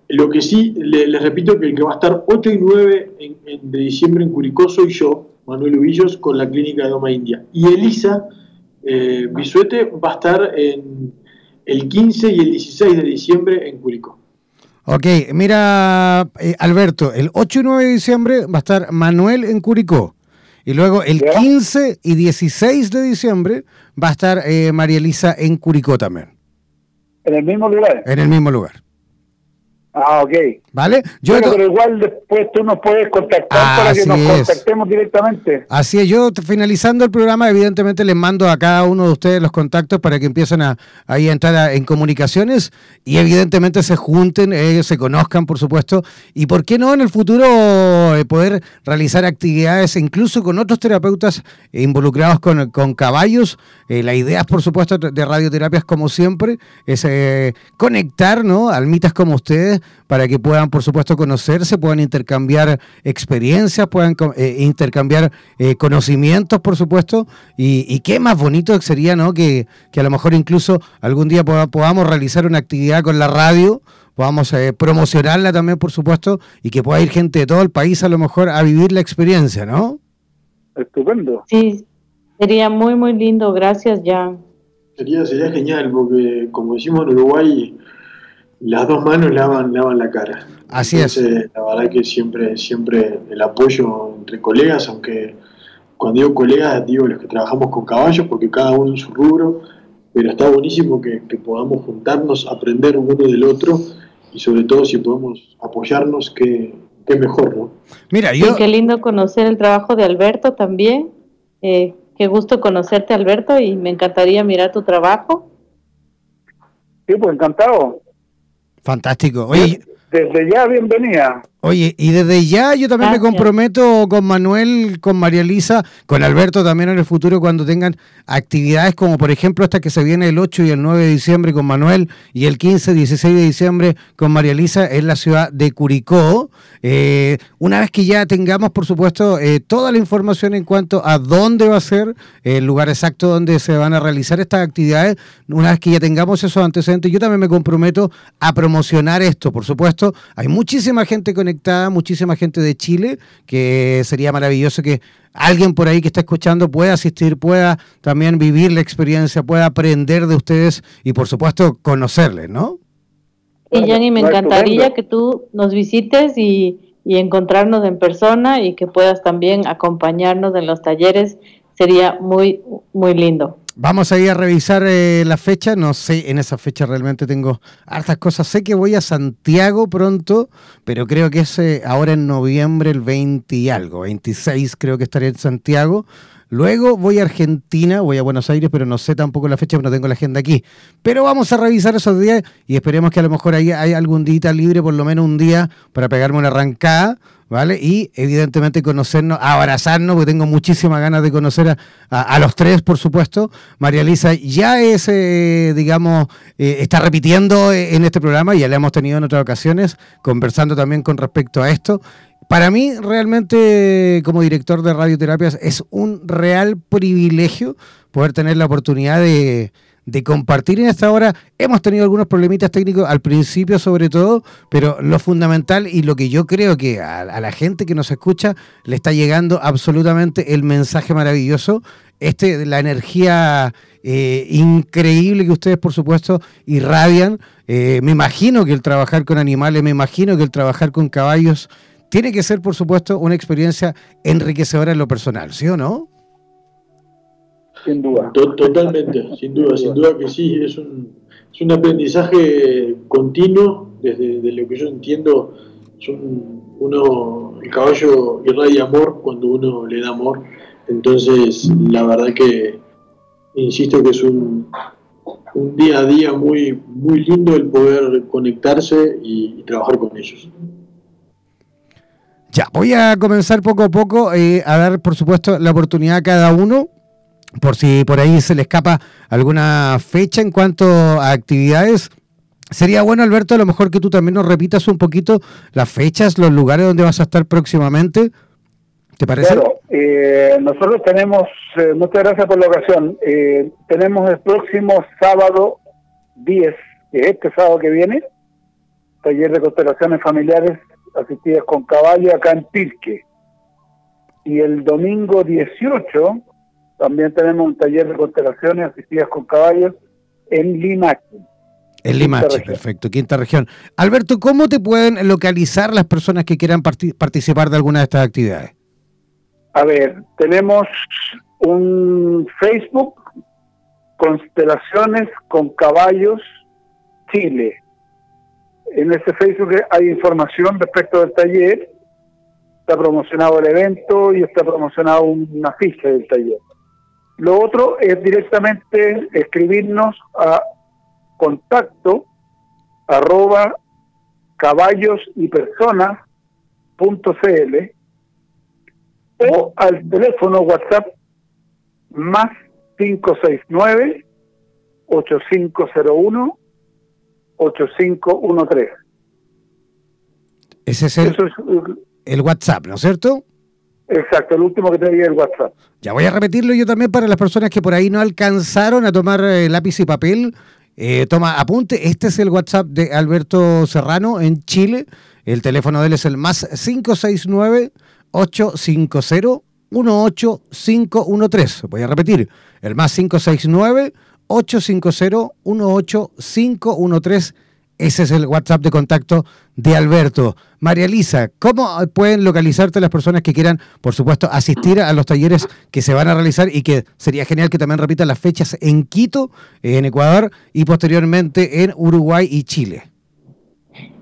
Lo que sí, le- les repito que el que va a estar 8 y 9 en- en- de diciembre en Curicó soy yo, Manuel Ubillos, con la clínica de Doma India. Y Elisa eh, Bisuete va a estar en el 15 y el 16 de diciembre en Curicó. Ok, mira, eh, Alberto, el 8 y 9 de diciembre va a estar Manuel en Curicó. Y luego el ¿Ya? 15 y 16 de diciembre va a estar eh, María Elisa en Curicó también, En el mismo lugar. en el mismo lugar. Ah, ok. ¿Vale? Yo Bueno, pero igual después tú nos puedes contactar para que nos es. contactemos directamente. Así es, yo finalizando el programa, evidentemente les mando a cada uno de ustedes los contactos para que empiecen a, ahí a entrar a- en comunicaciones y evidentemente se junten, eh, se conozcan, por supuesto, y por qué no en el futuro eh, poder realizar actividades incluso con otros terapeutas involucrados con, con caballos. Eh, la idea, por supuesto, de radioterapias, como siempre, es eh, conectar ¿no? almitas como ustedes para que puedan, por supuesto, conocerse, puedan intercambiar experiencias, puedan eh, intercambiar eh, conocimientos, por supuesto, y, y qué más bonito sería, ¿no? Que, que a lo mejor incluso algún día poda- podamos realizar una actividad con la radio, podamos eh, promocionarla también, por supuesto, y que pueda ir gente de todo el país a lo mejor a vivir la experiencia, ¿no? Estupendo. Sí, sería muy, muy lindo. Gracias, Jan. Sería, sería genial porque, como decimos en Uruguay, las dos manos lavan, lavan la cara. Así es. Entonces, La verdad que siempre, siempre el apoyo entre colegas, aunque cuando digo colegas digo los que trabajamos con caballos, porque cada uno en su rubro, pero está buenísimo que, que podamos juntarnos, aprender uno del otro y sobre todo si podemos apoyarnos, que, que mejor, ¿no? Mira, Y yo... qué lindo conocer el trabajo de Alberto también. Eh, qué gusto conocerte, Alberto, y me encantaría mirar tu trabajo. Sí, pues encantado. Fantástico. Oye, Desde ya, bienvenida. Oye, y desde ya yo también me comprometo con Manuel, con María Elisa, con Alberto también en el futuro cuando tengan actividades como por ejemplo esta que se viene el 8 y el 9 de diciembre con Manuel y el 15, 16 de diciembre con María Elisa en la ciudad de Curicó. Eh, una vez que ya tengamos, por supuesto, eh, toda la información en cuanto a dónde va a ser, el lugar exacto donde se van a realizar estas actividades, una vez que ya tengamos esos antecedentes, yo también me comprometo a promocionar esto, por supuesto. Hay muchísima gente conectada, muchísima gente de Chile, que sería maravilloso que alguien por ahí que está escuchando pueda asistir, pueda también vivir la experiencia, pueda aprender de ustedes y por supuesto conocerles, ¿no? Y Jenny, me encantaría que tú nos visites y, y encontrarnos en persona y que puedas también acompañarnos en los talleres. Sería muy, muy lindo. Vamos a ir a revisar eh, la fecha. No sé, en esa fecha realmente tengo hartas cosas. Sé que voy a Santiago pronto, pero creo que es eh, ahora en noviembre, el 20 y algo, 26 creo que estaré en Santiago. Luego voy a Argentina, voy a Buenos Aires, pero no sé tampoco la fecha, no tengo la agenda aquí. Pero vamos a revisar esos días y esperemos que a lo mejor ahí hay algún día libre, por lo menos un día, para pegarme una arrancada ¿vale? Y evidentemente conocernos, abrazarnos, porque tengo muchísimas ganas de conocer a, los tres, por supuesto. María Elisa ya es, eh, digamos, eh, está repitiendo eh, en este programa, ya la hemos tenido en otras ocasiones, conversando también con respecto a esto. Para mí, realmente, como director de radioterapias, es un real privilegio poder tener la oportunidad de, de compartir en esta hora. Hemos tenido algunos problemitas técnicos al principio sobre todo, pero lo fundamental y lo que yo creo que a, la gente que nos escucha le está llegando absolutamente el mensaje maravilloso, este la energía eh, increíble que ustedes por supuesto irradian. Eh, me imagino que el trabajar con animales, me imagino que el trabajar con caballos tiene que ser por supuesto una experiencia enriquecedora en lo personal, ¿sí o no? Sin duda. totalmente, <laughs> sin duda, sin duda que sí. Es un, es un aprendizaje continuo, desde, lo que yo entiendo. uno, el caballo irradia amor cuando uno le da amor. Entonces, la verdad que insisto que es un, un día a día muy, muy lindo el poder conectarse y, trabajar con ellos. Ya, voy a comenzar poco a poco eh, a dar, por supuesto, la oportunidad a cada uno por si por ahí se le escapa alguna fecha en cuanto a actividades. Sería bueno, Alberto, a lo mejor que tú también nos repitas un poquito las fechas, los lugares donde vas a estar próximamente. ¿Te parece? Claro, eh, nosotros tenemos, eh, muchas gracias por la ocasión, eh, tenemos el próximo sábado 10, que es este sábado que viene, taller de constelaciones familiares asistidas con caballo acá en Pirque. Y el domingo 18 también tenemos un taller de constelaciones asistidas con caballos en Limache. En Limache, perfecto, quinta región. Alberto, ¿cómo te pueden localizar las personas que quieran participar de alguna de estas actividades? A ver, tenemos un Facebook, Constelaciones con Caballos Chile. En ese Facebook hay información respecto del taller, está promocionado el evento y está promocionado una ficha del taller. Lo otro es directamente escribirnos a contacto arroba caballos y personas o al teléfono WhatsApp más 569 8501 8513. Ese es el, el WhatsApp, ¿no es cierto? Exacto, el último que te el WhatsApp. Ya voy a repetirlo yo también para las personas que por ahí no alcanzaron a tomar eh, lápiz y papel. Eh, toma apunte, este es el WhatsApp de Alberto Serrano en Chile. El teléfono de él es el más 569 850 18513. Voy a repetir, el más 569 850 18513 ese es el WhatsApp de contacto de Alberto. María Elisa, ¿cómo pueden localizarte las personas que quieran, por supuesto, asistir a los talleres que se van a realizar y que sería genial que también repitan las fechas en Quito, en Ecuador y posteriormente en Uruguay y Chile?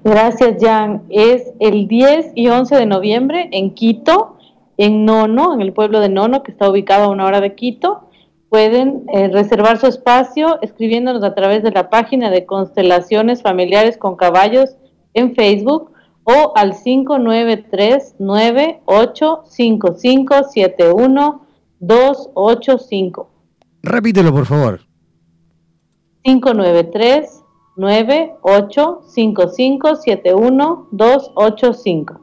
Gracias, Jan. Es el 10 y 11 de noviembre en Quito, en Nono, en el pueblo de Nono, que está ubicado a una hora de Quito pueden eh, reservar su espacio escribiéndonos a través de la página de Constelaciones Familiares con Caballos en Facebook o al 593-9855-71-285. Repítelo, por favor. 593-9855-71-285.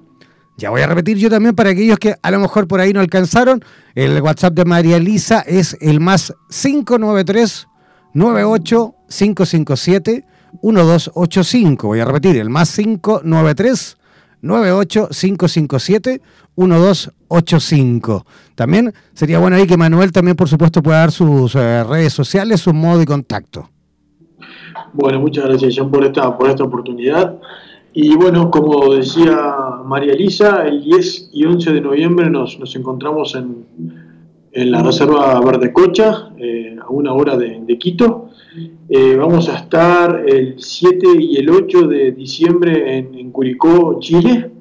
Ya voy a repetir yo también para aquellos que a lo mejor por ahí no alcanzaron. El WhatsApp de María Elisa es el más 593 98 557 1285. Voy a repetir, el más 593 98 557 1285. También sería bueno ahí que Manuel también, por supuesto, pueda dar sus eh, redes sociales, su modo de contacto. Bueno, muchas gracias, Jean, por esta, por esta oportunidad. Y bueno, como decía María Elisa, el 10 y 11 de noviembre nos, encontramos en, la Reserva Verde Cocha, eh, a una hora de, Quito. Eh, vamos a estar el 7 y el 8 de diciembre en, Curicó, Chile.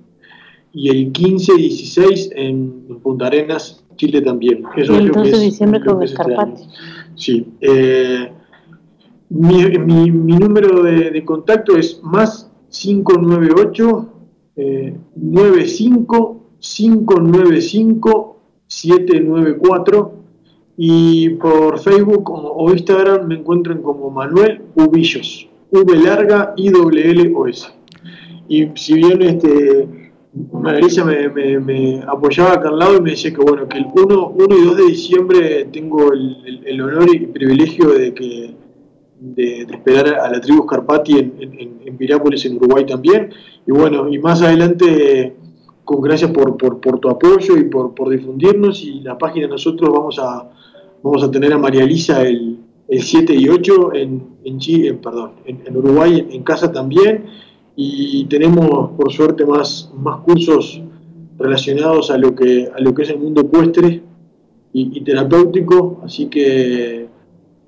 y el 15 y 16 en, Punta Arenas, Chile también. Eso el 12 de diciembre con Escarpati. Sí. Eh, mi, mi, mi, número de, de, contacto es más 598 eh, 95 595 794 y por Facebook o Instagram me encuentran como Manuel Ubillos, V larga I W O S. Y si bien este Marisa me, me, apoyaba acá al lado y me decía que bueno, que el 1, 1 y 2 de diciembre tengo el, el, honor y privilegio de que de, esperar a la tribu Scarpati en, en, en, Pirápolis, en Uruguay también. Y bueno, y más adelante, con gracias por, por, por tu apoyo y por, por, difundirnos. Y la página nosotros vamos a, vamos a tener a María Elisa el, el 7 y 8 en, en, Chile, perdón, en, Uruguay en, casa también. Y tenemos, por suerte, más, más cursos relacionados a lo que, a lo que es el mundo ecuestre y, y terapéutico. Así que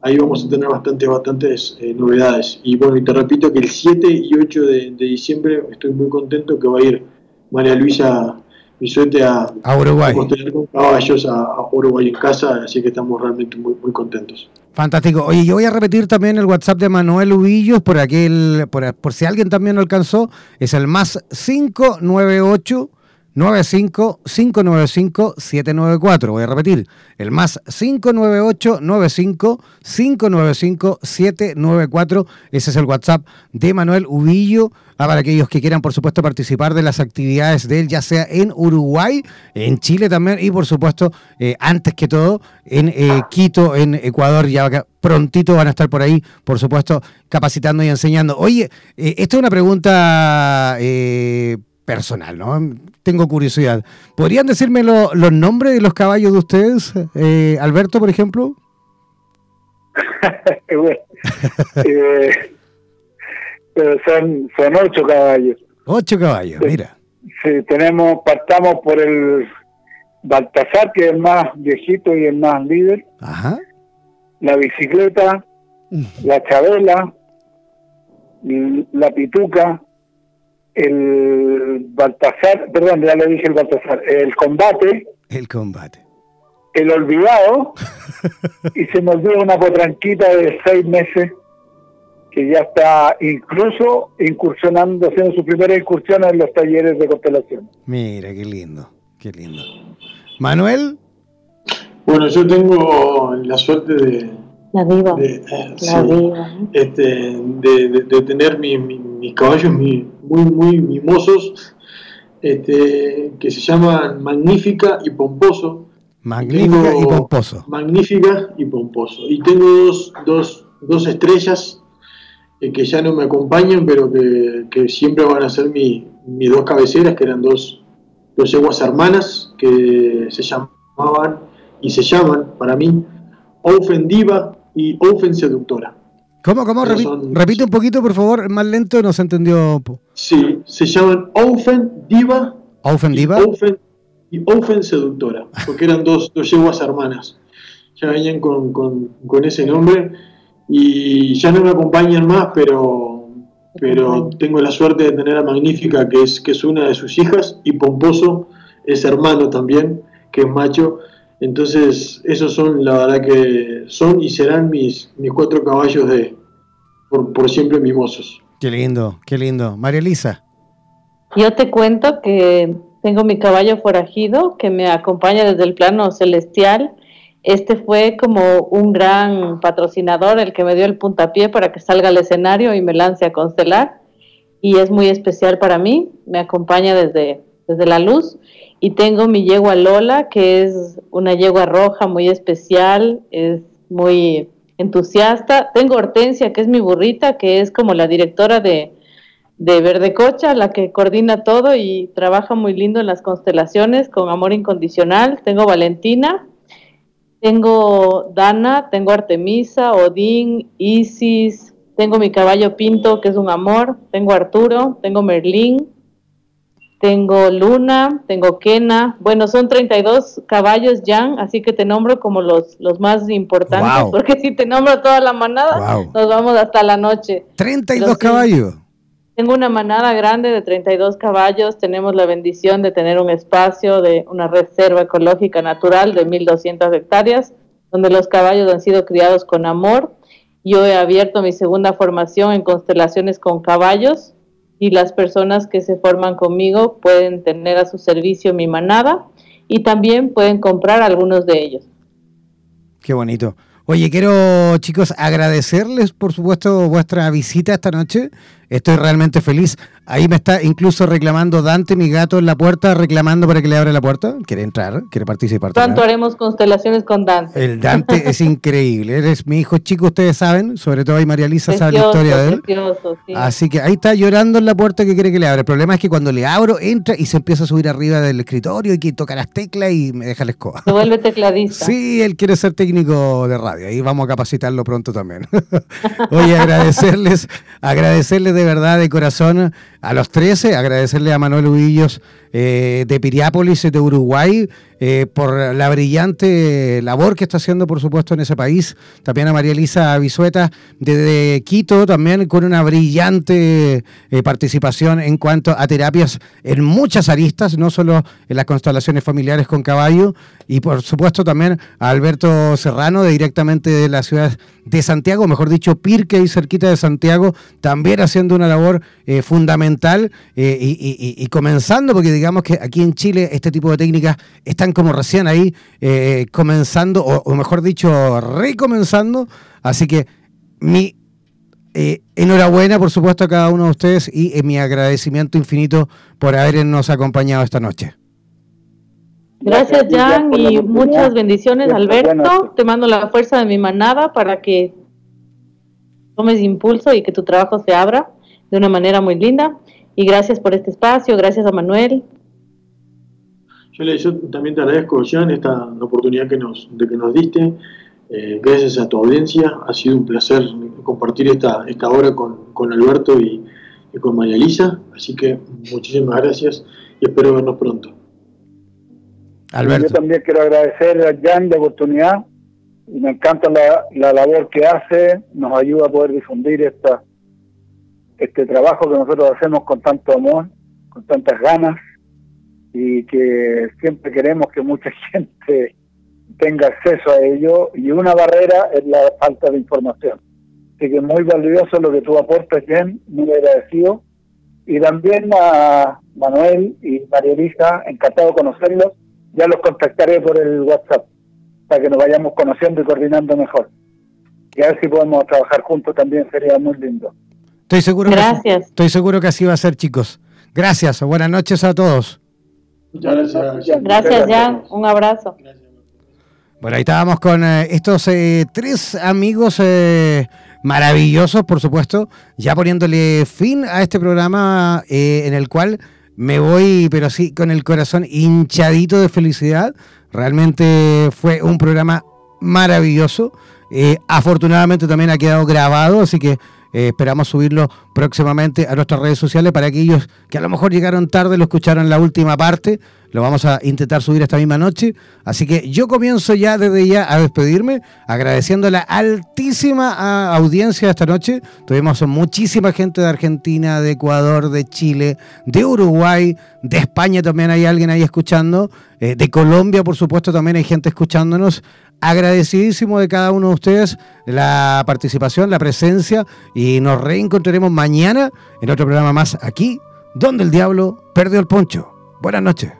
ahí vamos a tener bastantes, bastantes eh, novedades. Y bueno, y te repito que el 7 y 8 de, diciembre estoy muy contento que va a ir María Luisa Bisuete a, a Uruguay. A con caballos a, Uruguay en casa, así que estamos realmente muy, muy contentos. Fantástico. Oye, yo voy a repetir también el WhatsApp de Manuel Ubillos por aquel, por, por si alguien también lo alcanzó, es el más 598 95 595 794. Voy a repetir, el más 598 95 595 794. Ese es el WhatsApp de Manuel Ubillo. Ah, para aquellos que quieran, por supuesto, participar de las actividades de él, ya sea en Uruguay, en Chile también y, por supuesto, eh, antes que todo, en eh, Quito, en Ecuador. Ya prontito van a estar por ahí, por supuesto, capacitando y enseñando. Oye, eh, esta es una pregunta personal, ¿no? Tengo curiosidad. ¿Podrían decirme los nombres de los caballos de ustedes? Eh, Alberto, por ejemplo. <laughs> Eh, pero son, son ocho caballos. Ocho caballos, mira. Sí, tenemos, partamos por el Baltasar, que es el más viejito y el más líder. Ajá. La bicicleta, la chabela, la pituca, el Baltasar, perdón, ya le dije el Baltasar, el combate. El combate. El olvidado. <laughs> y se nos dio una potranquita de seis meses que ya está incluso incursionando, haciendo su primera incursión en los talleres de constelación. Mira, qué lindo, qué lindo. Manuel. Bueno, yo tengo la suerte de, la viva. De, Este, de, tener mis caballos muy, muy mimosos, este, que se llaman Magnífica y Pomposo. Magnífica y, Pomposo. Magnífica y Pomposo. Y tengo dos, dos, dos estrellas eh, que ya no me acompañan, pero que, que siempre van a ser mi, mis dos cabeceras, que eran dos, dos yeguas hermanas, que se llamaban y se llaman para mí Ofendiva y Ofen Seductora. ¿Cómo, cómo? repite un poquito, por favor, más lento, no se entendió. Sí, se llaman Ofen Diva. Ofen Diva. Y Ofen, Seductora, porque eran dos, dos yeguas hermanas. Ya venían con, con, ese nombre y ya no me acompañan más, pero, pero tengo la suerte de tener a Magnífica, que es, que es una de sus hijas, y Pomposo es hermano también, que es macho entonces, esos son, la verdad que son y serán mis, mis cuatro caballos de por, por siempre mimosos. Qué lindo, qué lindo. María Elisa. Yo te cuento que tengo mi caballo forajido que me acompaña desde el plano celestial. Este fue como un gran patrocinador, el que me dio el puntapié para que salga al escenario y me lance a constelar. Y es muy especial para mí, me acompaña desde, desde la luz y tengo mi yegua Lola, que es una yegua roja muy especial, es muy entusiasta. Tengo Hortensia, que es mi burrita, que es como la directora de, de la que coordina todo y trabaja muy lindo en las constelaciones con amor incondicional. Tengo Valentina, tengo Dana, tengo Artemisa, Odín, Isis, tengo mi caballo Pinto, que es un amor, tengo Arturo, tengo Merlín, tengo Luna, tengo Kena, bueno, son 32 caballos ya, así que te nombro como los, los más importantes, porque si te nombro toda la manada, nos vamos hasta la noche. 32 caballos. Tengo una manada grande de 32 caballos. Tenemos la bendición de tener un espacio de una reserva ecológica natural de 1.200 hectáreas, donde los caballos han sido criados con amor. Yo he abierto mi segunda formación en constelaciones con caballos y las personas que se forman conmigo pueden tener a su servicio mi manada y también pueden comprar algunos de ellos. Qué bonito. Oye, quiero chicos agradecerles por supuesto vuestra visita esta noche. Estoy realmente feliz. Ahí me está incluso reclamando Dante, mi gato, en la puerta, reclamando para que le abra la puerta. Quiere entrar, quiere participar. ¿Cuánto haremos constelaciones con Dante? El Dante <laughs> es increíble. Eres mi hijo chico, ustedes saben. Sobre todo ahí María Lisa sabe la historia de él. Así que ahí está llorando en la puerta que quiere que le abra. El problema es que cuando le abro, entra y se empieza a subir arriba del escritorio y que toca las teclas y me deja la escoba. Se vuelve tecladista. Sí, él quiere ser técnico de radio. Ahí vamos a capacitarlo pronto también. <laughs> Oye, agradecerles, agradecerles de verdad, de corazón, a los 13, agradecerle a Manuel Huillos eh, de Piriápolis, de Uruguay, eh, por la brillante labor que está haciendo, por supuesto, en ese país. También a María Elisa Bisueta desde Quito, también con una brillante eh, participación en cuanto a terapias en muchas aristas, no solo en las constelaciones familiares con caballo. Y por supuesto también a Alberto Serrano, de directamente de la ciudad de Santiago, mejor dicho, Pirque y cerquita de Santiago, también haciendo una labor fundamental y, y comenzando, porque digamos que aquí en Chile este tipo de técnicas están como recién ahí eh, comenzando, o, mejor dicho, recomenzando. Así que mi eh, enhorabuena, por supuesto, a cada uno de ustedes y eh, mi agradecimiento infinito por habernos acompañado esta noche. Gracias, Jan, y muchas bendiciones, Alberto. Te mando la fuerza de mi manada para que tomes impulso y que tu trabajo se abra de una manera muy linda. Y gracias por este espacio, gracias a Manuel. Yo, también te agradezco, Jean, esta oportunidad que nos, de que nos diste. Eh, gracias a tu audiencia. Ha sido un placer compartir esta, esta hora con, Alberto y, con María Elisa. Así que muchísimas gracias y espero vernos pronto. Alberto. Yo también quiero agradecer a Jan la oportunidad y me encanta la, la labor que hace, nos ayuda a poder difundir esta, este trabajo que nosotros hacemos con tanto amor, con tantas ganas y que siempre queremos que mucha <laughs> gente tenga acceso a ello y una barrera es la falta de información. Así que muy valioso lo que tú aportas, Jen, muy agradecido. Y también a Manuel y María Elisa, encantado de conocerlos. Ya los contactaré por el WhatsApp para que nos vayamos conociendo y coordinando mejor. Y a ver si podemos trabajar juntos también sería muy lindo. Estoy seguro, Que, estoy seguro que así va a ser, chicos. Gracias, buenas noches a todos. Muchas gracias. Gracias, Jan. Un abrazo. Bueno, ahí estábamos con eh, estos eh, tres amigos eh, maravillosos, por supuesto, ya poniéndole fin a este programa en el cual me voy, pero sí, con el corazón hinchadito de felicidad. Realmente fue un programa maravilloso. afortunadamente también ha quedado grabado, así que eh, esperamos subirlo próximamente a nuestras redes sociales para aquellos que a lo mejor llegaron tarde, lo escucharon la última parte. Lo vamos a intentar subir esta misma noche. Así que yo comienzo ya desde ya a despedirme, agradeciendo la altísima ah, audiencia esta noche. Tuvimos muchísima gente de Argentina, de Ecuador, de Chile, de Uruguay, de España también hay alguien ahí escuchando, eh, de Colombia por supuesto también hay gente escuchándonos agradecidísimo de cada uno de ustedes la participación, la presencia y nos reencontraremos mañana en otro programa más aquí, donde el diablo perdió el poncho. Buenas noches.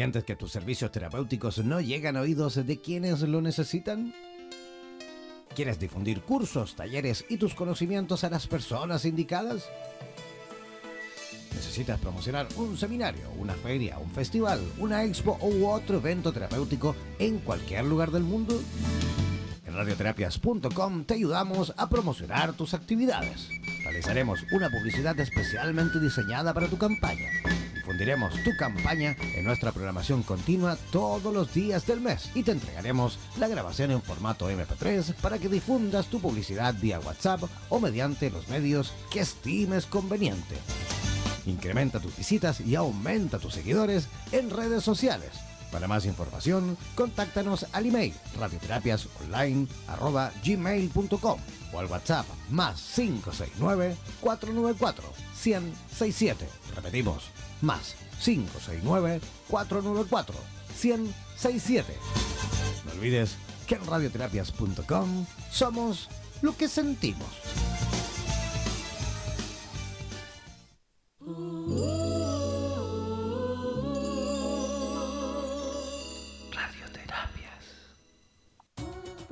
¿Sientes que tus servicios terapéuticos no llegan a oídos de quienes lo necesitan? ¿Quieres difundir cursos, talleres y tus conocimientos a las personas indicadas? ¿Necesitas promocionar un seminario, una feria, un festival, una expo u otro evento terapéutico en cualquier lugar del mundo? Radioterapias.com te ayudamos a promocionar tus actividades. Realizaremos una publicidad especialmente diseñada para tu campaña. Difundiremos tu campaña en nuestra programación continua todos los días del mes y te entregaremos la grabación en formato MP3 para que difundas tu publicidad vía WhatsApp o mediante los medios que estimes conveniente. Incrementa tus visitas y aumenta tus seguidores en redes sociales. Para más información, contáctanos al email radioterapiasonline.gmail.com o al WhatsApp más 569-494-1067. Repetimos, más 569-494-1067. No olvides que en radioterapias.com somos lo que sentimos.